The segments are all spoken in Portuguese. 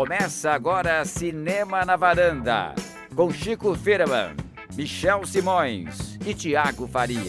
Começa agora Cinema na Varanda, com Chico Firman, Michel Simões e Tiago Faria.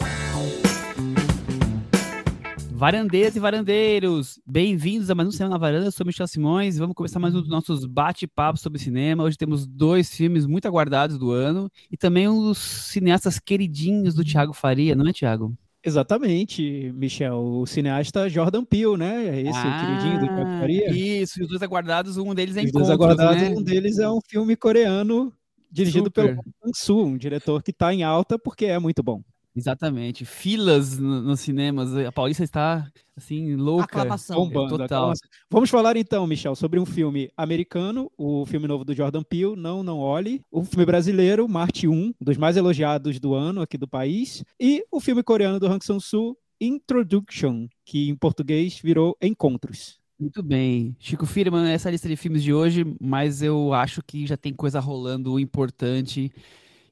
Varandeiras e varandeiros, bem-vindos a mais um Cinema na Varanda, eu sou Michel Simões, vamos começar mais um dos nossos bate-papos sobre cinema, hoje temos dois filmes muito aguardados do ano, e também um dos cineastas queridinhos do Tiago Faria, não é, Tiago? Exatamente, Michel. O cineasta Jordan Peele, né? É esse ah, o queridinho do Tiago Faria. Isso, e os dois aguardados, um deles é Os dois aguardados, né? um deles é um filme coreano dirigido Super. pelo Kang Soo, um diretor que está em alta porque é muito bom. Exatamente, filas no- nos cinemas, a Paulista está, assim, louca. Aclamação. Bombando, total. aclamação. Vamos falar então, Michel, sobre um filme americano, o filme novo do Jordan Peele, Não, Não Olhe. O filme brasileiro, Marte 1, um dos mais elogiados do ano aqui do país. E o filme coreano do Hang Sang-soo, Introduction, que em português virou Encontros. Muito bem. Chico Firman, essa é a lista de filmes de hoje, mas eu acho que já tem coisa rolando importante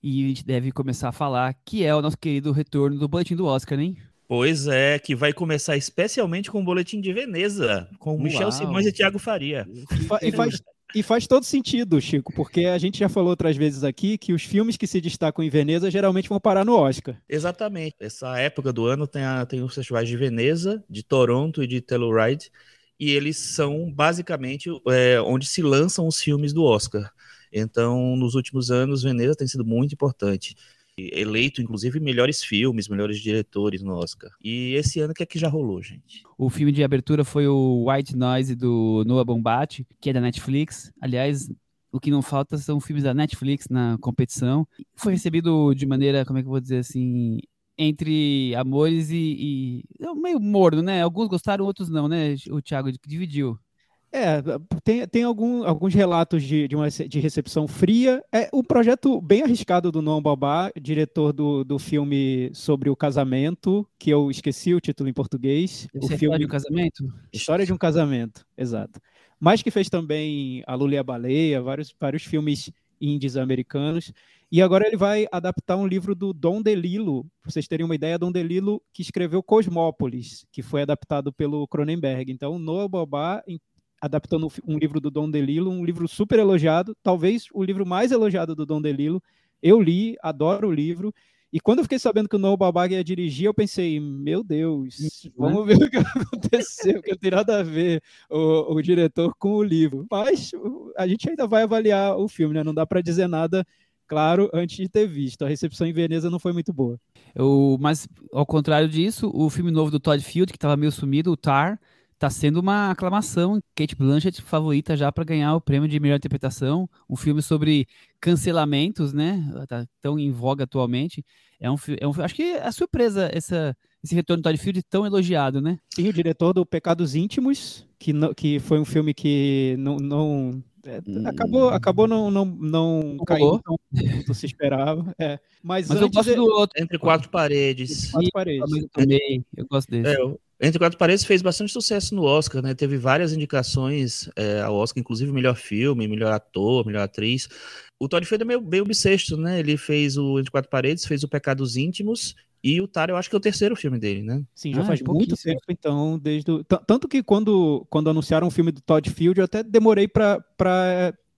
e a gente deve começar a falar, que é o nosso querido retorno do boletim do Oscar, hein? Pois é, que vai começar especialmente com o Boletim de Veneza, com Michel Uau. Simões e Tiago Faria. E fa- E faz, e faz todo sentido, Chico, porque a gente já falou outras vezes aqui que os filmes que se destacam em Veneza geralmente vão parar no Oscar. Exatamente. Essa época do ano tem, a- tem os festivais de Veneza, de Toronto e de Telluride, e eles são basicamente é, onde se lançam os filmes do Oscar. Então, nos últimos anos, Veneza tem sido muito importante. Eleito, inclusive, melhores filmes, melhores diretores no Oscar. E esse ano, o que é que já rolou, gente? O filme de abertura foi o White Noise do Noah Bombati, que é da Netflix. Aliás, o que não falta são filmes da Netflix na competição. Foi recebido de maneira, como é que eu vou dizer assim, entre amores e, e- é meio morno, né? Alguns gostaram, outros não, né? O Thiago dividiu. É, tem, tem algum- alguns relatos de, de, uma, de recepção fria. É um projeto bem arriscado do Noam Babá, diretor do, do filme sobre o casamento, que eu esqueci o título em português. O filme História de um Casamento? História de um Casamento, exato. Mas que fez também A Lula e a Baleia, vários, vários filmes indies americanos. E agora ele vai adaptar um livro do Dom DeLillo, para vocês terem uma ideia, Dom DeLillo que escreveu Cosmópolis, que foi adaptado pelo Cronenberg. Então, Noah Bobá em- adaptando um livro do Dom DeLillo, um livro super elogiado, talvez o livro mais elogiado do Dom DeLillo. Eu li, adoro o livro. E quando eu fiquei sabendo que o Noah Baumbach ia dirigir, eu pensei, meu Deus, Isso, vamos ver o que aconteceu, que não tem nada a ver o, o diretor com o livro. Mas o- a gente ainda vai avaliar o filme, né? Não dá para dizer nada, claro, antes de ter visto. A recepção em Veneza não foi muito boa. Eu, mas, ao contrário disso, o filme novo do Todd Field, que estava meio sumido, o Tar, tá sendo uma aclamação. Kate Blanchett favorita já para ganhar o prêmio de melhor interpretação. Um filme sobre cancelamentos, né? Tá tão em voga atualmente. É um, é um acho que é surpresa essa, esse retorno do Todd Field tão elogiado, né? E o diretor do Pecados Íntimos, que, não- que foi um filme que não. não- é, acabou acabou não, não, não Não caindo quanto se esperava. é. Mas, Mas eu gosto do outro. Entre Quatro Paredes. Quatro Ih, paredes. também eu também, eu gosto desse. É, o Entre Quatro Paredes fez bastante sucesso no Oscar, né? Teve várias indicações é, ao Oscar, inclusive melhor filme, melhor ator, melhor atriz. O Todd Field é meio, meio bissexto, né? Ele fez o Entre Quatro Paredes, fez o Pecados Íntimos e o Tar, eu acho que é o terceiro filme dele, né? Sim, já Ah, faz é muito tempo, então, desde o... Tanto que quando, quando anunciaram o filme do Todd Field, eu até demorei para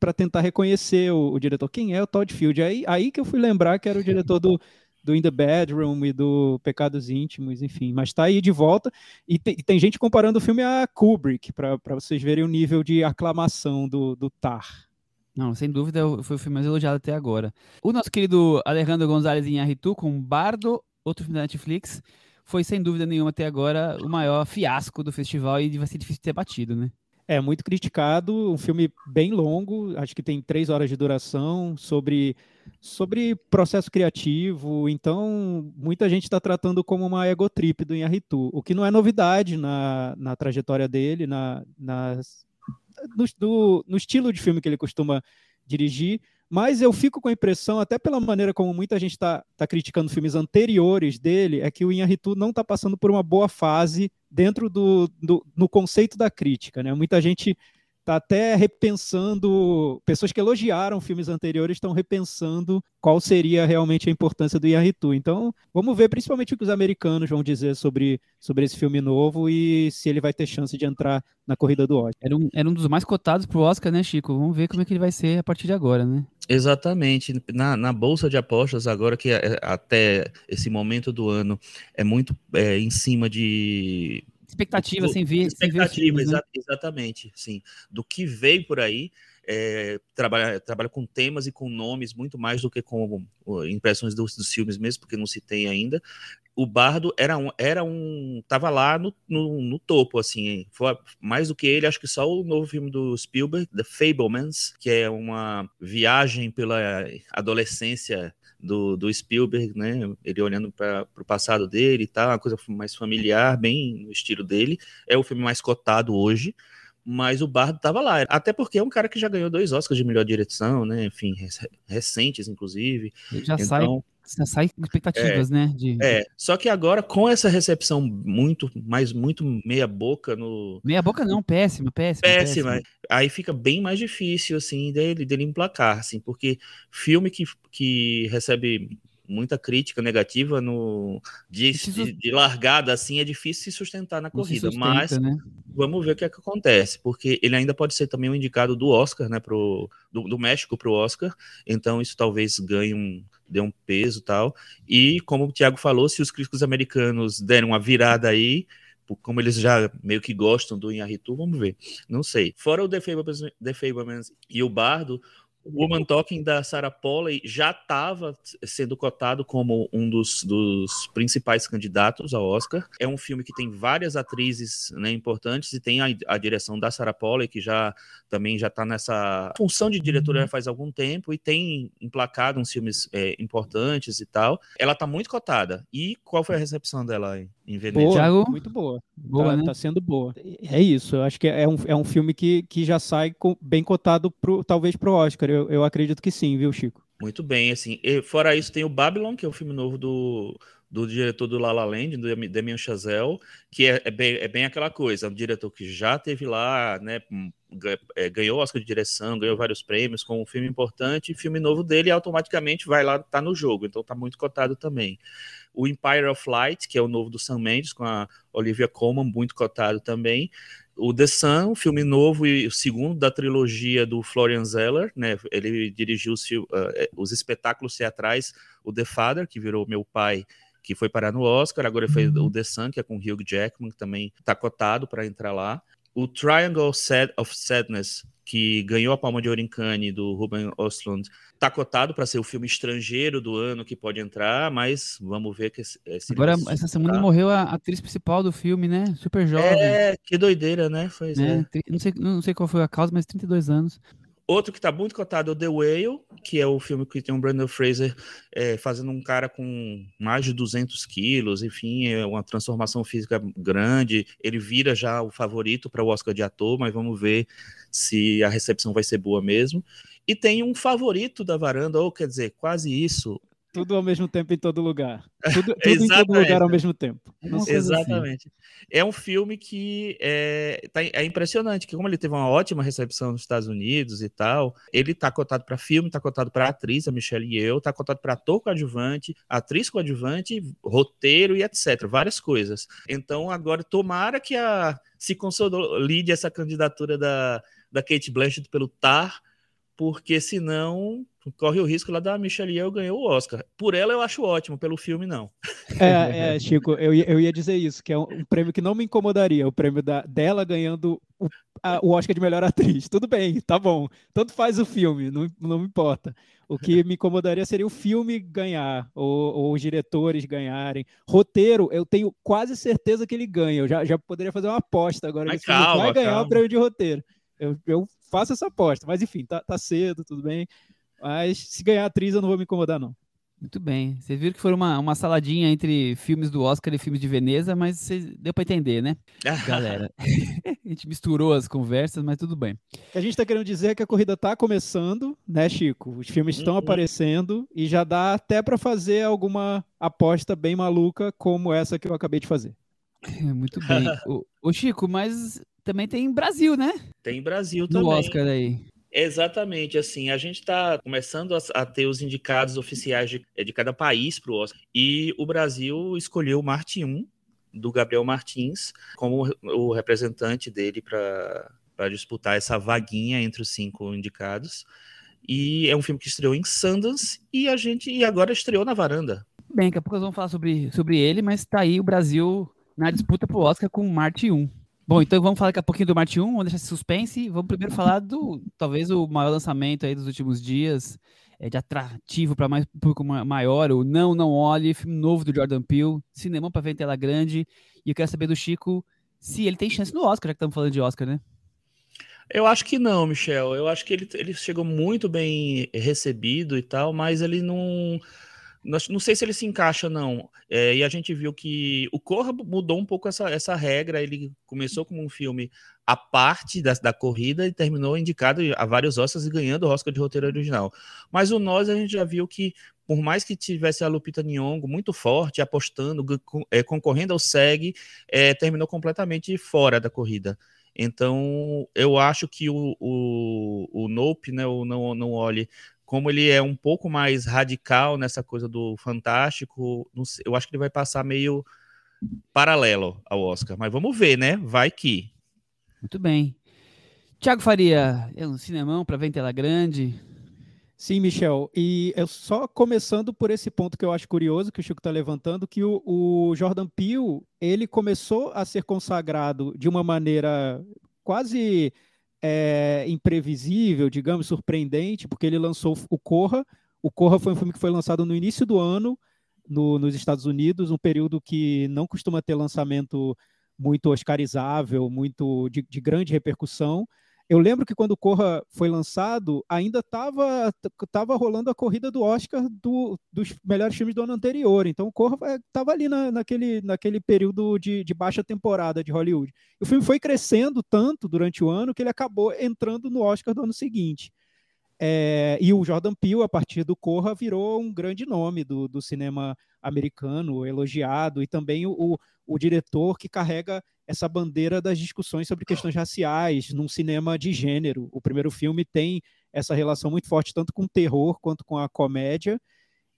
para tentar reconhecer o, o diretor. Quem é o Todd Field? Aí, aí que eu fui lembrar que era o diretor do, do In the Bedroom e do Pecados Íntimos, enfim. Mas tá aí de volta. E, te- e tem gente comparando o filme a Kubrick, para vocês verem o nível de aclamação do, do Tar. Não, sem dúvida foi o filme mais elogiado até agora. O nosso querido Alejandro Gonzalez Inarritu com Bardo, outro filme da Netflix, foi sem dúvida nenhuma até agora o maior fiasco do festival e vai ser difícil de ter batido, né? É muito criticado, um filme bem longo, acho que tem três horas de duração, sobre, sobre processo criativo, então muita gente está tratando como uma egotrip do Inharitu, o que não é novidade na, na trajetória dele, na, nas, no, do- no estilo de filme que ele costuma dirigir, mas eu fico com a impressão, até pela maneira como muita gente está tá criticando filmes anteriores dele, é que o Inharitu não está passando por uma boa fase dentro do, do no conceito da crítica, né? Muita gente está até repensando. Pessoas que elogiaram filmes anteriores estão repensando qual seria realmente a importância do Yarritu. Então, vamos ver principalmente o que os americanos vão dizer sobre, sobre esse filme novo e se ele vai ter chance de entrar na corrida do Oscar. Era um, era um dos mais cotados pro Oscar, né, Chico? Vamos ver como é que ele vai ser a partir de agora, né? Exatamente. Na, na bolsa de apostas, agora que é, até esse momento do ano é muito é, em cima de expectativa, sem ver. Expectativa, sem ver filmes, exa né? exatamente, sim. Do que veio por aí, é, trabalha, trabalha com temas e com nomes muito mais do que com impressões dos, dos, filmes mesmo, porque não se tem ainda. O Bardo era um, era um, tava lá no, no, no, topo, assim, foi mais do que ele, acho que só o novo filme do Spielberg, The Fablemans, que é uma viagem pela adolescência do, do Spielberg, né? Ele olhando para o passado dele e tal, uma coisa mais familiar, bem no estilo dele. É o filme mais cotado hoje, mas o Bardo estava lá. Até porque é um cara que já ganhou dois Oscars de melhor direção, né? Enfim, recentes, inclusive. Ele já então, sai você sai com expectativas, é, né? De... É, só que agora com essa recepção muito, mais muito meia boca no... Meia boca não, péssima, péssima. Péssima, péssima. aí fica bem mais difícil, assim, dele, dele emplacar, assim, porque filme que, que recebe muita crítica negativa no de, de, de, largada assim é difícil se sustentar na corrida, sustenta, mas né? vamos ver o que, é que acontece, porque ele ainda pode ser também um indicado do Oscar, né, pro, do, do México para o Oscar, então isso talvez ganhe um dê um peso tal. E como o Thiago falou, se os críticos americanos derem uma virada aí, como eles já meio que gostam do Inharitu, vamos ver. Não sei. Fora o The Fablemans e o Bardo, Woman Talking da Sarah Polley já estava sendo cotado como um dos, dos, principais candidatos ao Oscar. É um filme que tem várias atrizes né, importantes e tem a, a, direção da Sarah Polley, que já também já está nessa função de diretora faz algum tempo e tem emplacado uns filmes é, importantes e tal. Ela está muito cotada. E qual foi a recepção dela aí? Em Veneza. Boa, Thiago... muito boa. Boa, tá, né? tá sendo boa. É isso, eu acho que é um, é um filme que, que já sai com, bem cotado, pro, talvez, pro Oscar. Eu, eu acredito que sim, viu, Chico? Muito bem, assim. E, fora isso, tem o Babylon, que é o filme novo do, do diretor do La La Land, do Damien Chazelle, que é, é, bem, é bem aquela coisa, é um diretor que já teve lá, né, é, ganhou Oscar de direção, ganhou vários prêmios com um filme importante, e filme novo dele automaticamente vai lá, tá no jogo, então tá muito cotado também o Empire of Light, que é o novo do Sam Mendes, com a Olivia Colman, muito cotado também. O The Sun, o filme novo e o segundo da trilogia do Florian Zeller, né? Ele dirigiu os, uh, os espetáculos teatrais, o The Father, que virou Meu Pai, que foi parar no Oscar, agora fez uhum. o The Sun, que é com Hugh Jackman, que também está cotado para entrar lá. O Triangle of Sadness, que ganhou a Palma de Ouro em Cannes, do Ruben Östlund, está cotado para ser o filme estrangeiro do ano que pode entrar, mas vamos ver que esse Agora, essa semana morreu a atriz principal do filme, né? Super jovem. É, que doideira, né? Foi, é. É. Não, sei, não sei qual foi a causa, mas 32 anos. Outro que está muito cotado é o The Whale, que é o filme que tem o Brandon Fraser é, fazendo um cara com mais de 200 quilos, enfim, é uma transformação física grande. Ele vira já o favorito para o Oscar de ator, mas vamos ver se a recepção vai ser boa mesmo. E tem um favorito da varanda, ou quer dizer, quase isso. Tudo ao mesmo tempo em todo lugar. Tudo, tudo em todo lugar ao mesmo tempo. Assim. Exatamente. Assim. É um filme que é, tá, é impressionante, que como ele teve uma ótima recepção nos Estados Unidos e tal, ele tá cotado para filme, tá cotado para atriz, a Michelle Yeoh, tá cotado para ator coadjuvante, atriz coadjuvante, roteiro e etc, várias coisas. Então agora tomara que a se consolide essa candidatura da da Kate Blanchett pelo Tar, porque senão corre o risco lá da Michelle Yeoh ganhou o Oscar. Por ela eu acho ótimo, pelo filme não. É, é Chico, eu, eu ia dizer isso, que é um, um prêmio que não me incomodaria, o prêmio da, dela ganhando o, a, o Oscar de melhor atriz. Tudo bem, tá bom. Tanto faz o filme, não, não me importa. O que me incomodaria seria o filme ganhar, ou, ou, os diretores ganharem. Roteiro, eu tenho quase certeza que ele ganha. Eu já, já poderia fazer uma aposta agora. Mas calma, vai ganhar calma. o prêmio de roteiro. Eu, eu faço essa aposta. Mas enfim, tá, tá cedo, tudo bem. Mas se ganhar atriz, eu não vou me incomodar, não. Muito bem. Vocês viram que foi uma, uma saladinha entre filmes do Oscar e filmes de Veneza, mas deu para entender, né? Galera, a gente misturou as conversas, mas tudo bem. O que a gente está querendo dizer é que a corrida está começando, né, Chico? Os filmes estão uhum. aparecendo e já dá até para fazer alguma aposta bem maluca como essa que eu acabei de fazer. Muito bem. o, o Chico, mas também tem Brasil, né? Tem Brasil No também. Oscar aí. Exatamente, assim, a gente está começando a, a ter os indicados oficiais de, eh, de cada país para o Oscar. E o Brasil escolheu o Marte 1, do Gabriel Martins, como o, o representante dele para disputar essa vaguinha entre os cinco indicados. E é um filme que estreou em Sundance e a gente e agora estreou na varanda. Bem, daqui a pouco nós vamos falar sobre, sobre ele, mas tá aí o Brasil na disputa pro Oscar com Marte 1. Bom, então vamos falar daqui a pouquinho do Marte 1, vamos deixar esse suspense. Vamos primeiro falar do, talvez, o maior lançamento aí dos últimos dias, é, de atrativo para mais público ma- maior, o Não, Não Olhe, filme novo do Jordan Peele, cinema para ver em tela grande. E eu quero saber do Chico se ele tem chance no Oscar, já que estamos falando de Oscar, né? Eu acho que não, Michel. Eu acho que ele, ele chegou muito bem recebido e tal, mas ele não. Não sei se ele se encaixa, não. É, e a gente viu que o Corra mudou um pouco essa, essa regra. Ele começou como um filme à parte da, da corrida e terminou indicado a vários Oscars e ganhando o Oscar de roteiro original. Mas o Nós a gente já viu que, por mais que tivesse a Lupita Nyong'o muito forte, apostando, é, concorrendo ao SEG, é, terminou completamente fora da corrida. Então, eu acho que o, o, o Nope, né, o Não, Não Olhe, como ele é um pouco mais radical nessa coisa do fantástico, não sei, eu acho que ele vai passar meio paralelo ao Oscar. Mas vamos ver, né? Vai que. Muito bem. Tiago Faria, é um cinemão para ver em tela grande. Sim, Michel. E eu só começando por esse ponto que eu acho curioso, que o Chico está levantando, que o, o Jordan Peele, ele começou a ser consagrado de uma maneira quase é, imprevisível, digamos, surpreendente, porque ele lançou o Corra. O Corra foi um filme que foi lançado no início do ano, no- nos Estados Unidos, um período que não costuma ter lançamento muito oscarizável, muito de, de grande repercussão. Eu lembro que quando o Corra foi lançado, ainda estava tava rolando a corrida do Oscar do- dos melhores filmes do ano anterior. Então o Corra estava ali na- naquele, naquele período de, de baixa temporada de Hollywood. O filme foi crescendo tanto durante o ano que ele acabou entrando no Oscar do ano seguinte. É, e o Jordan Peele, a partir do Corra, virou um grande nome do, do cinema americano, elogiado, e também o, o diretor que carrega essa bandeira das discussões sobre questões raciais num cinema de gênero. O primeiro filme tem essa relação muito forte tanto com o terror quanto com a comédia.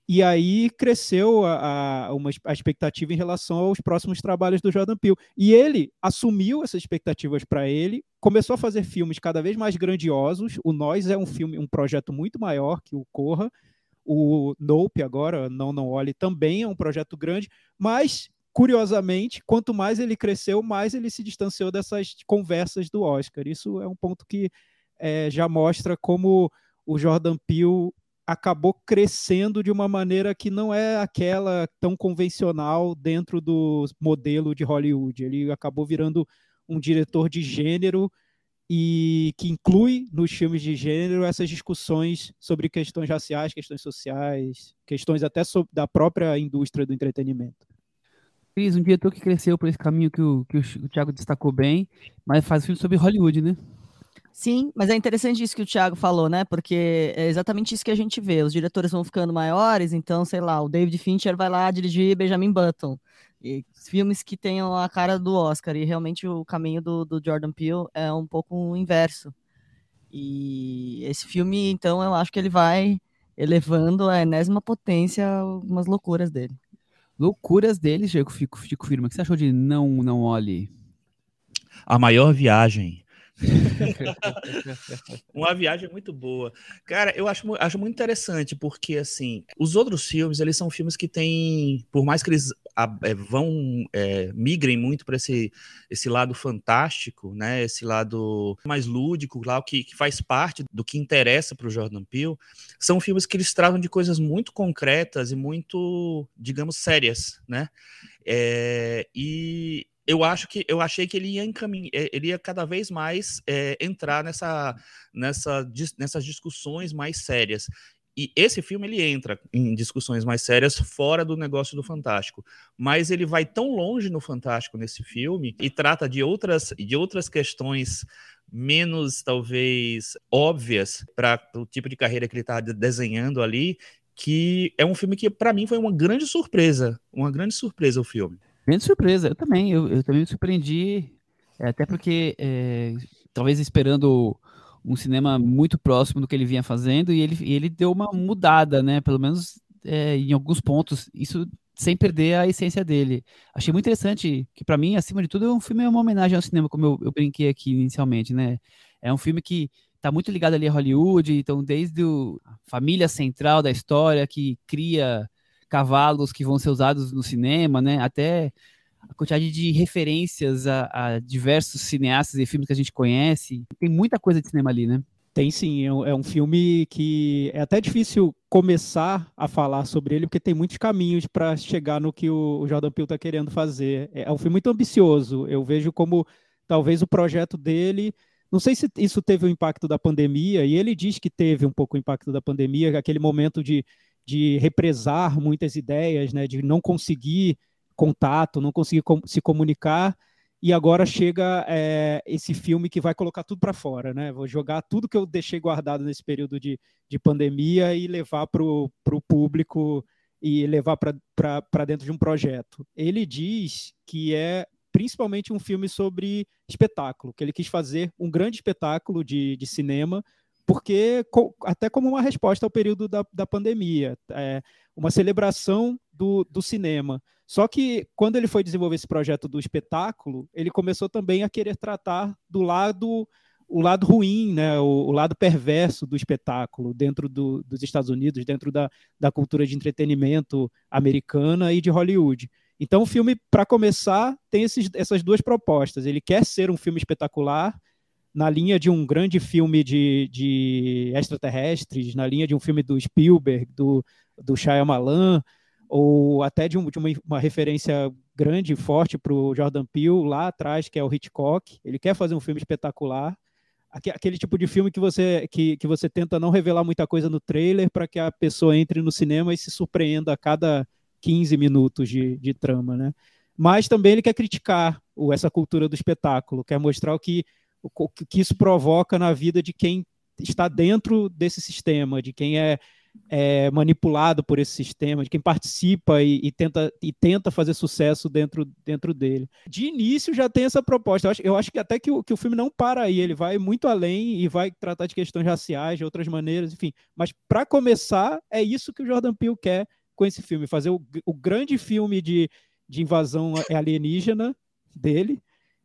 E aí cresceu a, a, uma, a expectativa em relação aos próximos trabalhos do Jordan Peele. E ele assumiu essas expectativas para ele, começou a fazer filmes cada vez mais grandiosos. O Nós é um filme, um projeto muito maior que o Corra. O Nope agora, Não Não Olhe, também é um projeto grande, mas curiosamente, quanto mais ele cresceu, mais ele se distanciou dessas conversas do Oscar. Isso é um ponto que é, já mostra como o Jordan Peele acabou crescendo de uma maneira que não é aquela tão convencional dentro do modelo de Hollywood. Ele acabou virando um diretor de gênero e que inclui nos filmes de gênero essas discussões sobre questões raciais, questões sociais, questões até da própria indústria do entretenimento. Cris, um diretor que cresceu por esse caminho que o, que o Thiago destacou bem, mas faz filme sobre Hollywood, né? Sim, mas é interessante isso que o Thiago falou, né? Porque é exatamente isso que a gente vê. Os diretores vão ficando maiores, então, sei lá, o David Fincher vai lá dirigir Benjamin Button. E filmes que tenham a cara do Oscar. E realmente o caminho do, do Jordan Peele é um pouco inverso. E esse filme, então, eu acho que ele vai elevando a enésima potência algumas loucuras dele. Loucuras dele, Chico, fico, fico firme. O que você achou de Não Não Olhe? A maior viagem. Uma viagem muito boa. Cara, eu acho, acho muito interessante, porque, assim, os outros filmes, eles são filmes que têm, por mais que eles a- é, vão, é, migrem muito para esse, esse lado fantástico, né, esse lado mais lúdico, lá, que, que faz parte do que interessa para o Jordan Peele, são filmes que eles tratam de coisas muito concretas e muito, digamos, sérias, né, é, e eu acho que eu achei que ele ia encaminhar, ele ia cada vez mais é, entrar nessa, nessa, nessas discussões mais sérias. E esse filme ele entra em discussões mais sérias fora do negócio do fantástico, mas ele vai tão longe no fantástico nesse filme e trata de outras de outras questões menos talvez óbvias para o tipo de carreira que ele está desenhando ali, que é um filme que para mim foi uma grande surpresa, uma grande surpresa o filme. Grande surpresa, eu também. Eu, eu também me surpreendi É, até porque, é, talvez esperando um cinema muito próximo do que ele vinha fazendo, e ele, e ele deu uma mudada, né? Pelo menos é, em alguns pontos, isso sem perder a essência dele. Achei muito interessante, que para mim, acima de tudo, é um filme é uma homenagem ao cinema, como eu, eu brinquei aqui inicialmente, né? É um filme que está muito ligado ali a Hollywood, então desde a família central da história que cria cavalos que vão ser usados no cinema, né? Até a quantidade de referências a, a, diversos cineastas e filmes que a gente conhece. Tem muita coisa de cinema ali, né? Tem sim, é um, é um filme que é até difícil começar a falar sobre ele, porque tem muitos caminhos para chegar no que o, Jordan Peele está querendo fazer. É, é um filme muito ambicioso. Eu vejo como talvez o projeto dele. Não sei se isso teve o impacto da pandemia, e ele diz que teve um pouco o impacto da pandemia, aquele momento de, de represar muitas ideias, né, de não conseguir contato, não conseguir com, se comunicar, e agora chega é, esse filme que vai colocar tudo para fora, né? Vou jogar tudo que eu deixei guardado nesse período de, de pandemia e levar para o público e levar para dentro de um projeto. Ele diz que é principalmente um filme sobre espetáculo, que ele quis fazer um grande espetáculo de, de cinema, porque até como uma resposta ao período da, da pandemia, é, uma celebração do, do cinema. Só que quando ele foi desenvolver esse projeto do espetáculo, ele começou também a querer tratar do lado o lado ruim, né, o, o lado perverso do espetáculo dentro do, dos Estados Unidos, dentro da, da cultura de entretenimento americana e de Hollywood. Então, o filme, para começar, tem esses, essas duas propostas. Ele quer ser um filme espetacular, na linha de um grande filme de, de extraterrestres, na linha de um filme do Spielberg, do, do Shyamalan, ou até de, um, de uma, uma, referência grande e forte para o Jordan Peele lá atrás, que é o Hitchcock. Ele quer fazer um filme espetacular. Aquele tipo de filme que você, que, que você tenta não revelar muita coisa no trailer para que a pessoa entre no cinema e se surpreenda a cada 15 minutos de, de trama, né? Mas também ele quer criticar o, essa cultura do espetáculo, quer mostrar o que, o que isso provoca na vida de quem está dentro desse sistema, de quem é é, manipulado por esse sistema, de quem participa e, e, tenta, e tenta fazer sucesso dentro, dentro dele. De início já tem essa proposta. Eu acho, eu acho que até que o, que o filme não para aí, ele vai muito além e vai tratar de questões raciais, de outras maneiras, enfim. Mas para começar, é isso que o Jordan Peele quer com esse filme, fazer o, o grande filme de, de invasão alienígena dele,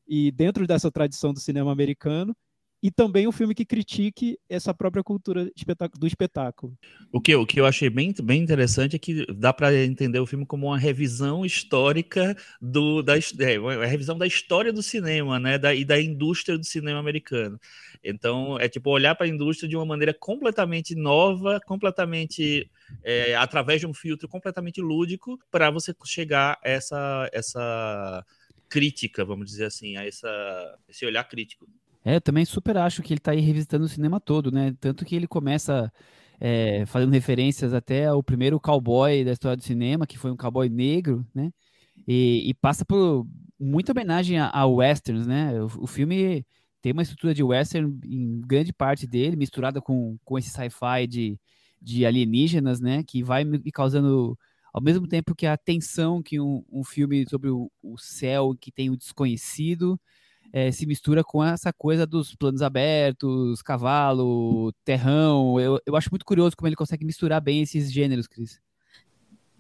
e dentro dessa tradição do cinema americano, e também um filme que critique essa própria cultura do espetáculo. O que, o que eu achei bem, bem interessante é que dá para entender o filme como uma revisão histórica do da é, revisão da história do cinema, né, da, e da indústria do cinema americano. Então é tipo olhar para a indústria de uma maneira completamente nova, completamente é, através de um filtro completamente lúdico para você chegar a essa essa crítica, vamos dizer assim, a essa, esse olhar crítico. É, eu também super acho que ele está aí revisitando o cinema todo, né? Tanto que ele começa é, fazendo referências até ao primeiro cowboy da história do cinema, que foi um cowboy negro, né? E, e passa por muita homenagem a, a westerns, né? O, o, filme tem uma estrutura de western em grande parte dele, misturada com, com esse sci-fi de, de alienígenas, né? Que vai me causando, ao mesmo tempo que a tensão que um, um filme sobre o, o céu que tem o desconhecido, é, se mistura com essa coisa dos planos abertos, cavalo, terrão. Eu, eu acho muito curioso como ele consegue misturar bem esses gêneros, Cris.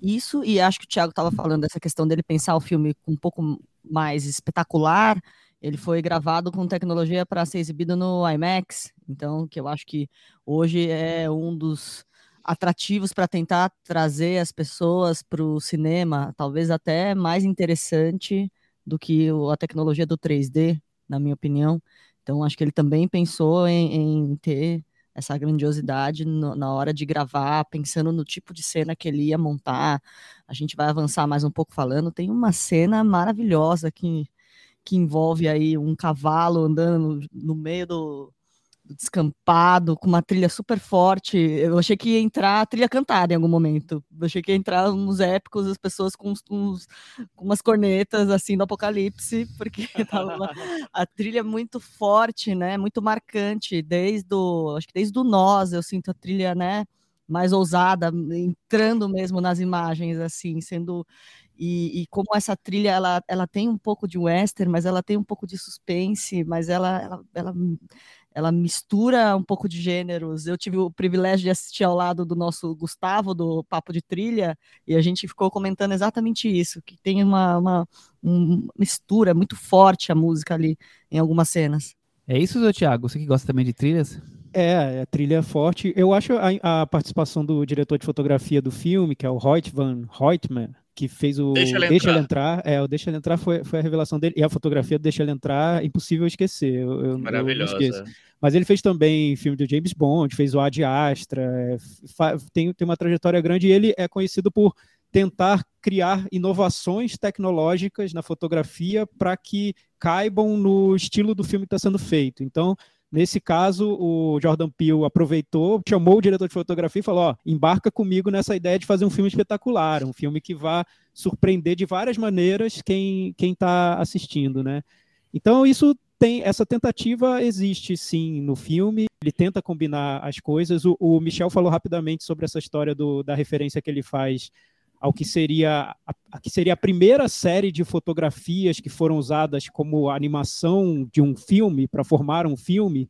Isso, e acho que o Thiago estava falando dessa questão dele pensar o filme um pouco mais espetacular. Ele foi gravado com tecnologia para ser exibido no IMAX, então que eu acho que hoje é um dos atrativos para tentar trazer as pessoas para o cinema, talvez até mais interessante do que a tecnologia do 3D, na minha opinião. Então, acho que ele também pensou em, em ter essa grandiosidade no, na hora de gravar, pensando no tipo de cena que ele ia montar. A gente vai avançar mais um pouco falando. Tem uma cena maravilhosa que, que envolve aí um cavalo andando no, no meio do, descampado, com uma trilha super forte. Eu achei que ia entrar a trilha cantada em algum momento. Eu achei que ia entrar uns épicos, as pessoas com, uns, com umas cornetas assim do apocalipse, porque tava a trilha muito forte, né? Muito marcante, desde o, acho que desde o nós eu sinto a trilha, né? Mais ousada, entrando mesmo nas imagens, assim, sendo E, e, como essa trilha ela, ela tem um pouco de western, mas ela tem um pouco de suspense, mas ela, ela, ela, ela, mistura um pouco de gêneros. Eu tive o privilégio de assistir ao lado do nosso Gustavo, do Papo de Trilha, e a gente ficou comentando exatamente isso, que tem uma, uma, uma mistura muito forte a música ali em algumas cenas. É isso, Thiago? Você que gosta também de trilhas? É, a trilha é forte. Eu acho a, a, participação do diretor de fotografia do filme, que é o Hoyt van Hoytman, que fez o Deixa ele Deixa entrar. Ele entrar é, o Deixa Ele Entrar foi, foi a revelação dele. E a fotografia do Deixa Ele Entrar, impossível esquecer. Eu, eu, Maravilhosa. Eu Mas ele fez também filme do James Bond, fez o Ad Astra, é, tem, tem uma trajetória grande e ele é conhecido por tentar criar inovações tecnológicas na fotografia para que caibam no estilo do filme que está sendo feito. Então, Nesse caso, o Jordan Peele aproveitou, chamou o diretor de fotografia e falou: ó, embarca comigo nessa ideia de fazer um filme espetacular, um filme que vá surpreender de várias maneiras quem quem está assistindo, né? Então isso tem essa tentativa existe sim no filme. Ele tenta combinar as coisas. O, o Michel falou rapidamente sobre essa história do, da referência que ele faz ao que seria a, a, que seria a primeira série de fotografias que foram usadas como animação de um filme para formar um filme,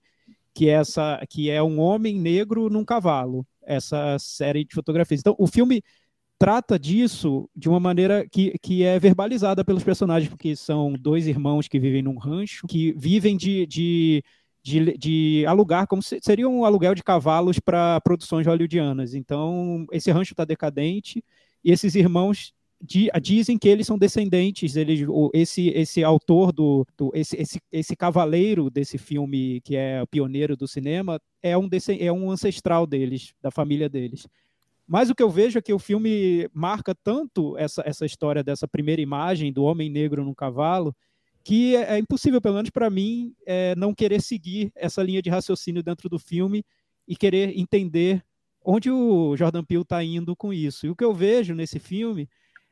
que é essa que é um homem negro num cavalo, essa série de fotografias. Então, o filme trata disso de uma maneira que, que é verbalizada pelos personagens, porque são dois irmãos que vivem num rancho, que vivem de, de de, de, alugar, como se, seria um aluguel de cavalos para produções hollywoodianas. Então, esse rancho está decadente e esses irmãos di, dizem que eles são descendentes, ele, esse, esse autor do, do esse, esse, esse cavaleiro desse filme que é o pioneiro do cinema é um, é um ancestral deles, da família deles. Mas o que eu vejo é que o filme marca tanto essa, essa história dessa primeira imagem do homem negro no cavalo que é, é impossível, pelo menos para mim, é, não querer seguir essa linha de raciocínio dentro do filme e querer entender onde o Jordan Peele está indo com isso. E o que eu vejo nesse filme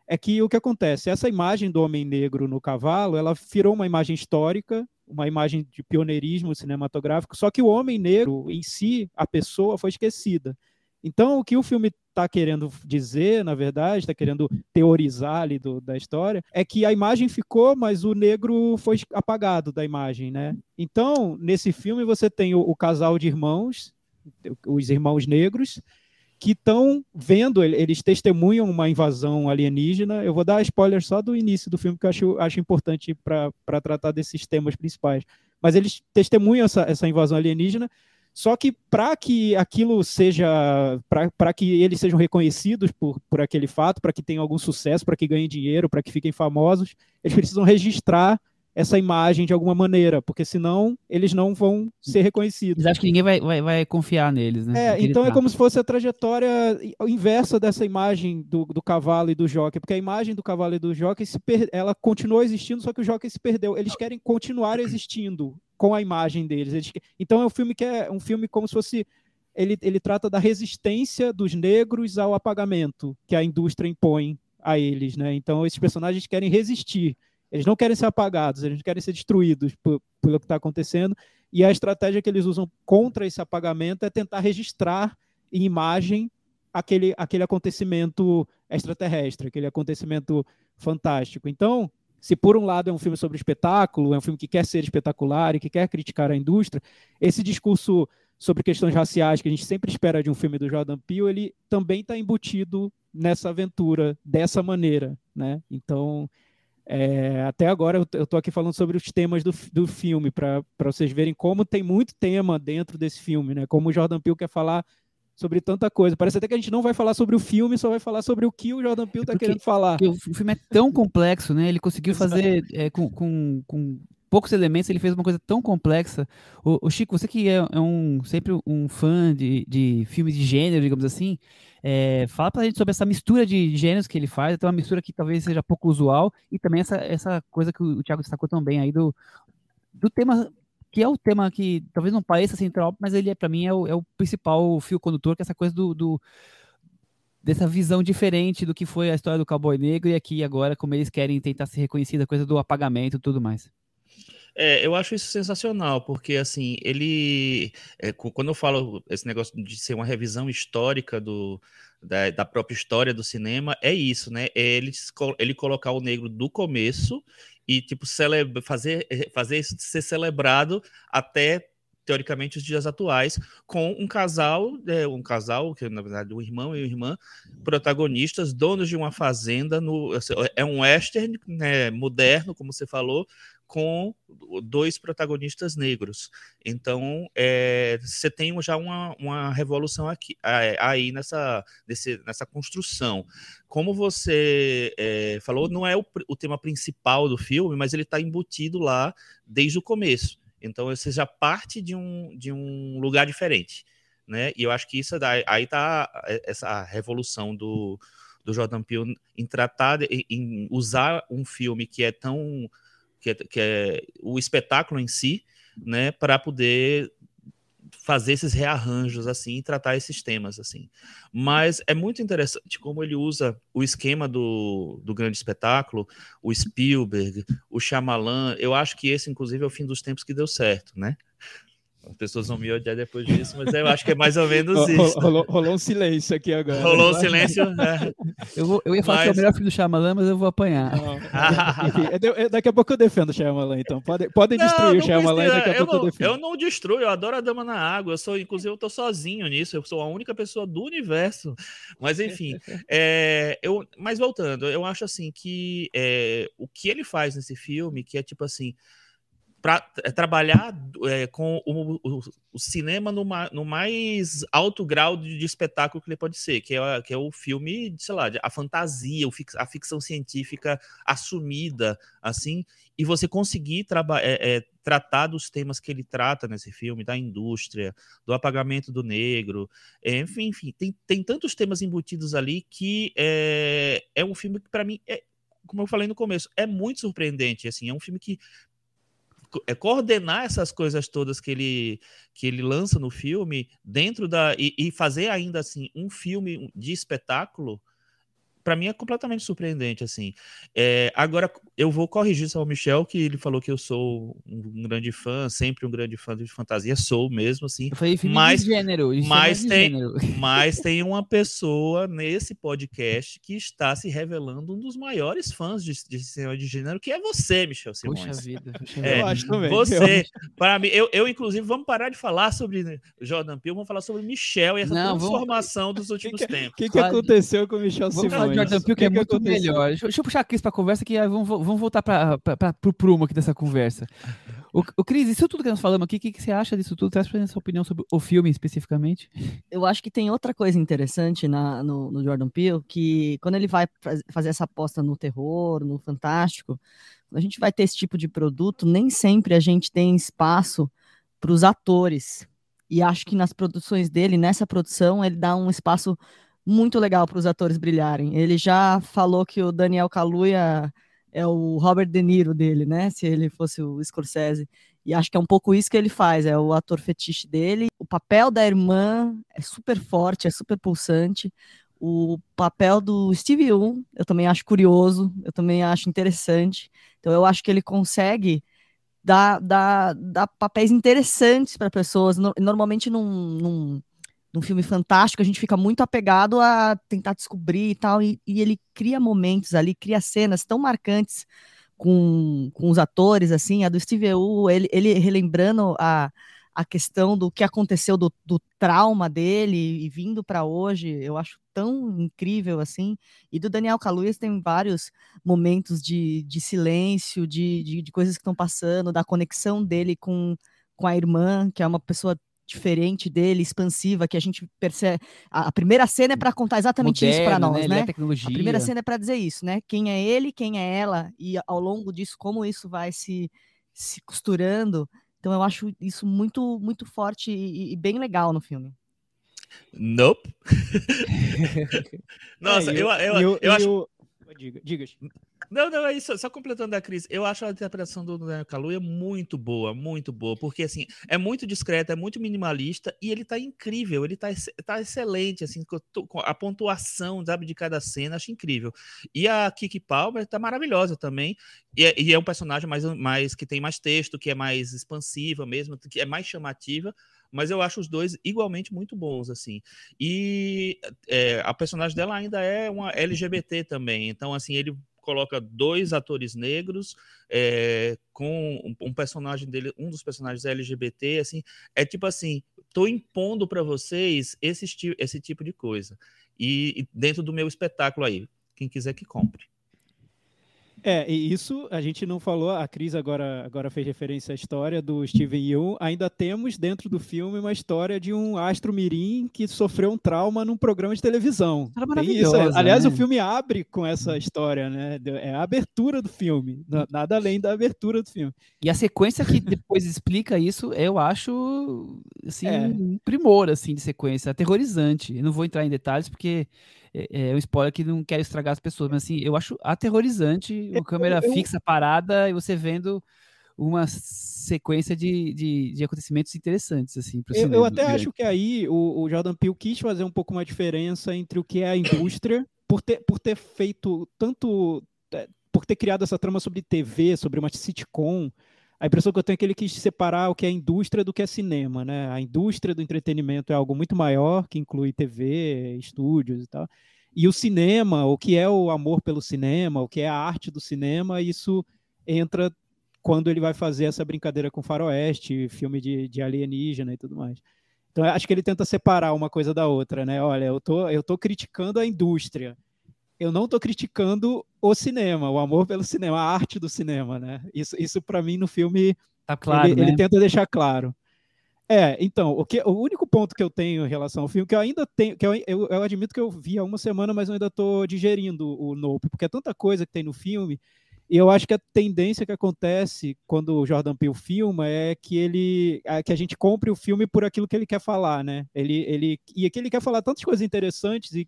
é que o que acontece, essa imagem do homem negro no cavalo, ela virou uma imagem histórica, uma imagem de pioneirismo cinematográfico, só que o homem negro em si, a pessoa, foi esquecida. Então, o que o filme está querendo dizer, na verdade, está querendo teorizar ali do, da história, é que a imagem ficou, mas o negro foi apagado da imagem, né? Então, nesse filme você tem o, o casal de irmãos, os irmãos negros, que estão vendo, eles testemunham uma invasão alienígena. Eu vou dar spoiler só do início do filme, que eu acho, acho importante para tratar desses temas principais. Mas eles testemunham essa, essa invasão alienígena, só que para que aquilo seja, para que eles sejam reconhecidos por, por aquele fato, para que tenham algum sucesso, para que ganhem dinheiro, para que fiquem famosos, eles precisam registrar essa imagem de alguma maneira, porque senão eles não vão ser reconhecidos. Eles acham que ninguém vai, vai, vai confiar neles, né? É, então é como se fosse a trajetória inversa dessa imagem do, do cavalo e do jockey, porque a imagem do cavalo e do jockey se per... ela continuou existindo, só que o jockey se perdeu. Eles querem continuar existindo com a imagem deles. Eles... Então é um filme que é um filme como se fosse ele, ele trata da resistência dos negros ao apagamento que a indústria impõe a eles, né? Então esses personagens querem resistir eles não querem ser apagados, eles não querem ser destruídos por, pelo que está acontecendo. E a estratégia que eles usam contra esse apagamento é tentar registrar em imagem aquele, aquele acontecimento extraterrestre, aquele acontecimento fantástico. Então, se por um lado é um filme sobre espetáculo, é um filme que quer ser espetacular e que quer criticar a indústria, esse discurso sobre questões raciais que a gente sempre espera de um filme do Jordan Peele, ele também está embutido nessa aventura dessa maneira, né? Então, é, até agora eu estou aqui falando sobre os temas do, do filme, para vocês verem como tem muito tema dentro desse filme, né? Como o Jordan Peele quer falar sobre tanta coisa. Parece até que a gente não vai falar sobre o filme, só vai falar sobre o que o Jordan Peele está é querendo falar. O filme é tão complexo, né? Ele conseguiu fazer é, com, com, com, poucos elementos, ele fez uma coisa tão complexa. O, o Chico, você que é, é, um sempre um fã de, de filmes de gênero, digamos assim, é, fala pra gente sobre essa mistura de gêneros que ele faz, então uma mistura que talvez seja pouco usual, e também essa, essa coisa que o Thiago destacou também aí do, do tema, que é o tema que talvez não pareça central, mas ele é, para mim, é o, é o, principal fio condutor, que é essa coisa do, do dessa visão diferente do que foi a história do cowboy negro e aqui agora como eles querem tentar ser reconhecidos, a coisa do apagamento e tudo mais. É, eu acho isso sensacional, porque assim, ele. É, quando eu falo esse negócio de ser uma revisão histórica do, da, da, própria história do cinema, é isso, né? É ele, ele colocar o negro do começo e, tipo, celebra, fazer, fazer isso ser celebrado até teoricamente os dias atuais, com um casal, é, um casal, que na verdade um irmão e uma irmã, protagonistas, donos de uma fazenda, no, assim, é um western né, moderno, como você falou, com dois protagonistas negros. Então, é, você tem já uma, uma revolução aqui, aí nessa, nessa construção. Como você é, falou, não é o, o tema principal do filme, mas ele está embutido lá desde o começo. Então você já parte de um, de um lugar diferente, né? E eu acho que isso aí está essa revolução do, do Jordan Peele em tratar, em usar um filme que é tão que é, que é o espetáculo em si, né, para poder fazer esses rearranjos assim e tratar esses temas assim. Mas é muito interessante como ele usa o esquema do, do grande espetáculo, o Spielberg, o Shyamalan. Eu acho que esse, inclusive, é o fim dos tempos que deu certo, né? As pessoas vão me odiar depois disso, mas eu acho que é mais ou menos isso. Rolou, rolou um silêncio aqui agora. Rolou um silêncio. Né? Eu, vou, eu ia falar mas... que é o melhor filme do Shyamalan, mas eu vou apanhar. Enfim, daqui a pouco eu defendo o Shyamalan, então. Podem pode destruir não, o Shyamalan daqui a pouco não, eu defendo. Eu não destruo, eu adoro a Dama na Água. Eu sou, inclusive, eu tô sozinho nisso. Eu sou a única pessoa do universo. Mas, enfim. é, eu, mas voltando, eu acho assim que é, o que ele faz nesse filme, que é tipo assim é, trabalhar é, com o, o, o cinema no, mais alto grau de, de, espetáculo que ele pode ser, que é, que é o filme, sei lá, a fantasia, a ficção científica assumida, assim, e você conseguir é, é, tratar dos temas que ele trata nesse filme, da indústria, do apagamento do negro, enfim, enfim tem, tem tantos temas embutidos ali que é, é um filme que, para mim, é, como eu falei no começo, é muito surpreendente, assim, é um filme que é coordenar essas coisas todas que ele que ele lança no filme dentro da e, e fazer ainda assim um filme de espetáculo para mim é completamente surpreendente, assim. É, agora, eu vou corrigir só o Michel, que ele falou que eu sou um grande fã, sempre um grande fã de fantasia, sou mesmo, assim. Foi filme mas, de gênero. Mas é tem, gênero. mas tem uma pessoa nesse podcast que está se revelando um dos maiores fãs de, de cinema de gênero, que é você, Michel Simões. Puxa vida. Puxa é, eu acho também. Você, para mim, eu, eu, inclusive, vamos parar de falar sobre Jordan Peele, vamos falar sobre Michel e essa Não, transformação vamos... dos últimos que, tempos. O que, que aconteceu com o Michel Simões? Jordan Peele, que, que é muito aconteceu? melhor. Deixa, deixa, eu puxar a Cris pra conversa, que vamos, vamos voltar pra, pro prumo aqui dessa conversa. O, o Cris, isso tudo que nós falamos aqui, o que, que você acha disso tudo? Traz gente a sua opinião sobre o filme especificamente. Eu acho que tem outra coisa interessante na, no, no Jordan Peele, que quando ele vai fazer essa aposta no terror, no fantástico, a gente vai ter esse tipo de produto, nem sempre a gente tem espaço para os atores. E acho que nas produções dele, nessa produção, ele dá um espaço muito legal para os atores brilharem. Ele já falou que o Daniel Kaluuya é o Robert De Niro dele, né? Se ele fosse o Scorsese. E acho que é um pouco isso que ele faz, é o ator fetiche dele. O papel da irmã é super forte, é super pulsante. O papel do Steve Young, eu também acho curioso, eu também acho interessante. Então eu acho que ele consegue dar, dar, dar papéis interessantes para pessoas. Normalmente num, num num filme fantástico, a gente fica muito apegado a tentar descobrir e tal, e, e ele cria momentos ali, cria cenas tão marcantes com, com os atores, assim, a do Steve Wu, ele, ele relembrando a, a questão do que aconteceu, do, do trauma dele e vindo para hoje, eu acho tão incrível, assim, e do Daniel Kaluuya tem vários momentos de, de silêncio, de, de, de coisas que estão passando, da conexão dele com, com a irmã, que é uma pessoa diferente dele, expansiva, que a gente percebe. A, a primeira cena é para contar exatamente Moderno, isso para nós, né? né? A primeira cena é para dizer isso, né? Quem é ele, quem é ela, e ao longo disso, como isso vai se, se costurando. Então eu acho isso muito, muito forte e, e bem legal no filme. Nope. Nossa, é, eu, eu, eu, eu, eu, acho. Diga, diga. Não, não, é isso. Só completando a Cris, eu acho a interpretação do Daniel Kaluuya muito boa, muito boa, porque assim, é muito discreta, é muito minimalista e ele tá incrível, ele tá, tá excelente, assim, a pontuação, sabe, de cada cena, acho incrível. E a Kiki Palmer tá maravilhosa também, e é, e é um personagem mais, mais que tem mais texto, que é mais expansiva mesmo, que é mais chamativa, mas eu acho os dois igualmente muito bons, assim. E é, a personagem dela ainda é uma LGBT também, então, assim, ele coloca dois atores negros é, com um, personagem dele, um dos personagens LGBT, assim, é tipo assim, tô impondo para vocês esse, esse tipo de coisa. E, e dentro do meu espetáculo aí, quem quiser que compre. É, e isso a gente não falou, a Cris agora, agora fez referência à história do Steven Yeun. Ainda temos dentro do filme uma história de um astro mirim que sofreu um trauma num programa de televisão. Era isso. Aliás, né? o filme abre com essa história, né? É a abertura do filme, nada além da abertura do filme. E a sequência que depois explica isso, eu acho assim, é. um primor assim de sequência, aterrorizante. Eu não vou entrar em detalhes porque é, é um spoiler que não quero estragar as pessoas, mas assim, eu acho aterrorizante a câmera eu, fixa parada e você vendo uma sequência de, de, de acontecimentos interessantes, assim, eu, eu, até acho que aí o, o Jordan Peele quis fazer um pouco uma diferença entre o que é a indústria, por ter, por ter feito tanto, é, por ter criado essa trama sobre TV, sobre uma sitcom, a impressão que eu tenho é que ele quis separar o que é indústria do que é cinema, né? A indústria do entretenimento é algo muito maior, que inclui TV, estúdios e tal. E o cinema, o que é o amor pelo cinema, o que é a arte do cinema, isso entra quando ele vai fazer essa brincadeira com faroeste, filme de, de alienígena e tudo mais. Então, acho que ele tenta separar uma coisa da outra, né? Olha, eu tô, eu tô criticando a indústria, eu não estou criticando o cinema, o amor pelo cinema, a arte do cinema, né? Isso, isso para mim no filme tá claro, ele, né? ele, tenta deixar claro. É, então, o, que, o único ponto que eu tenho em relação ao filme, que eu ainda tenho, que eu, eu, eu admito que eu vi há uma semana, mas eu ainda estou digerindo o Nope, porque é tanta coisa que tem no filme e eu acho que a tendência que acontece quando o Jordan Peele filma é que ele é que a gente compre o filme por aquilo que ele quer falar, né? Ele, ele e aqui ele quer falar tantas coisas interessantes e,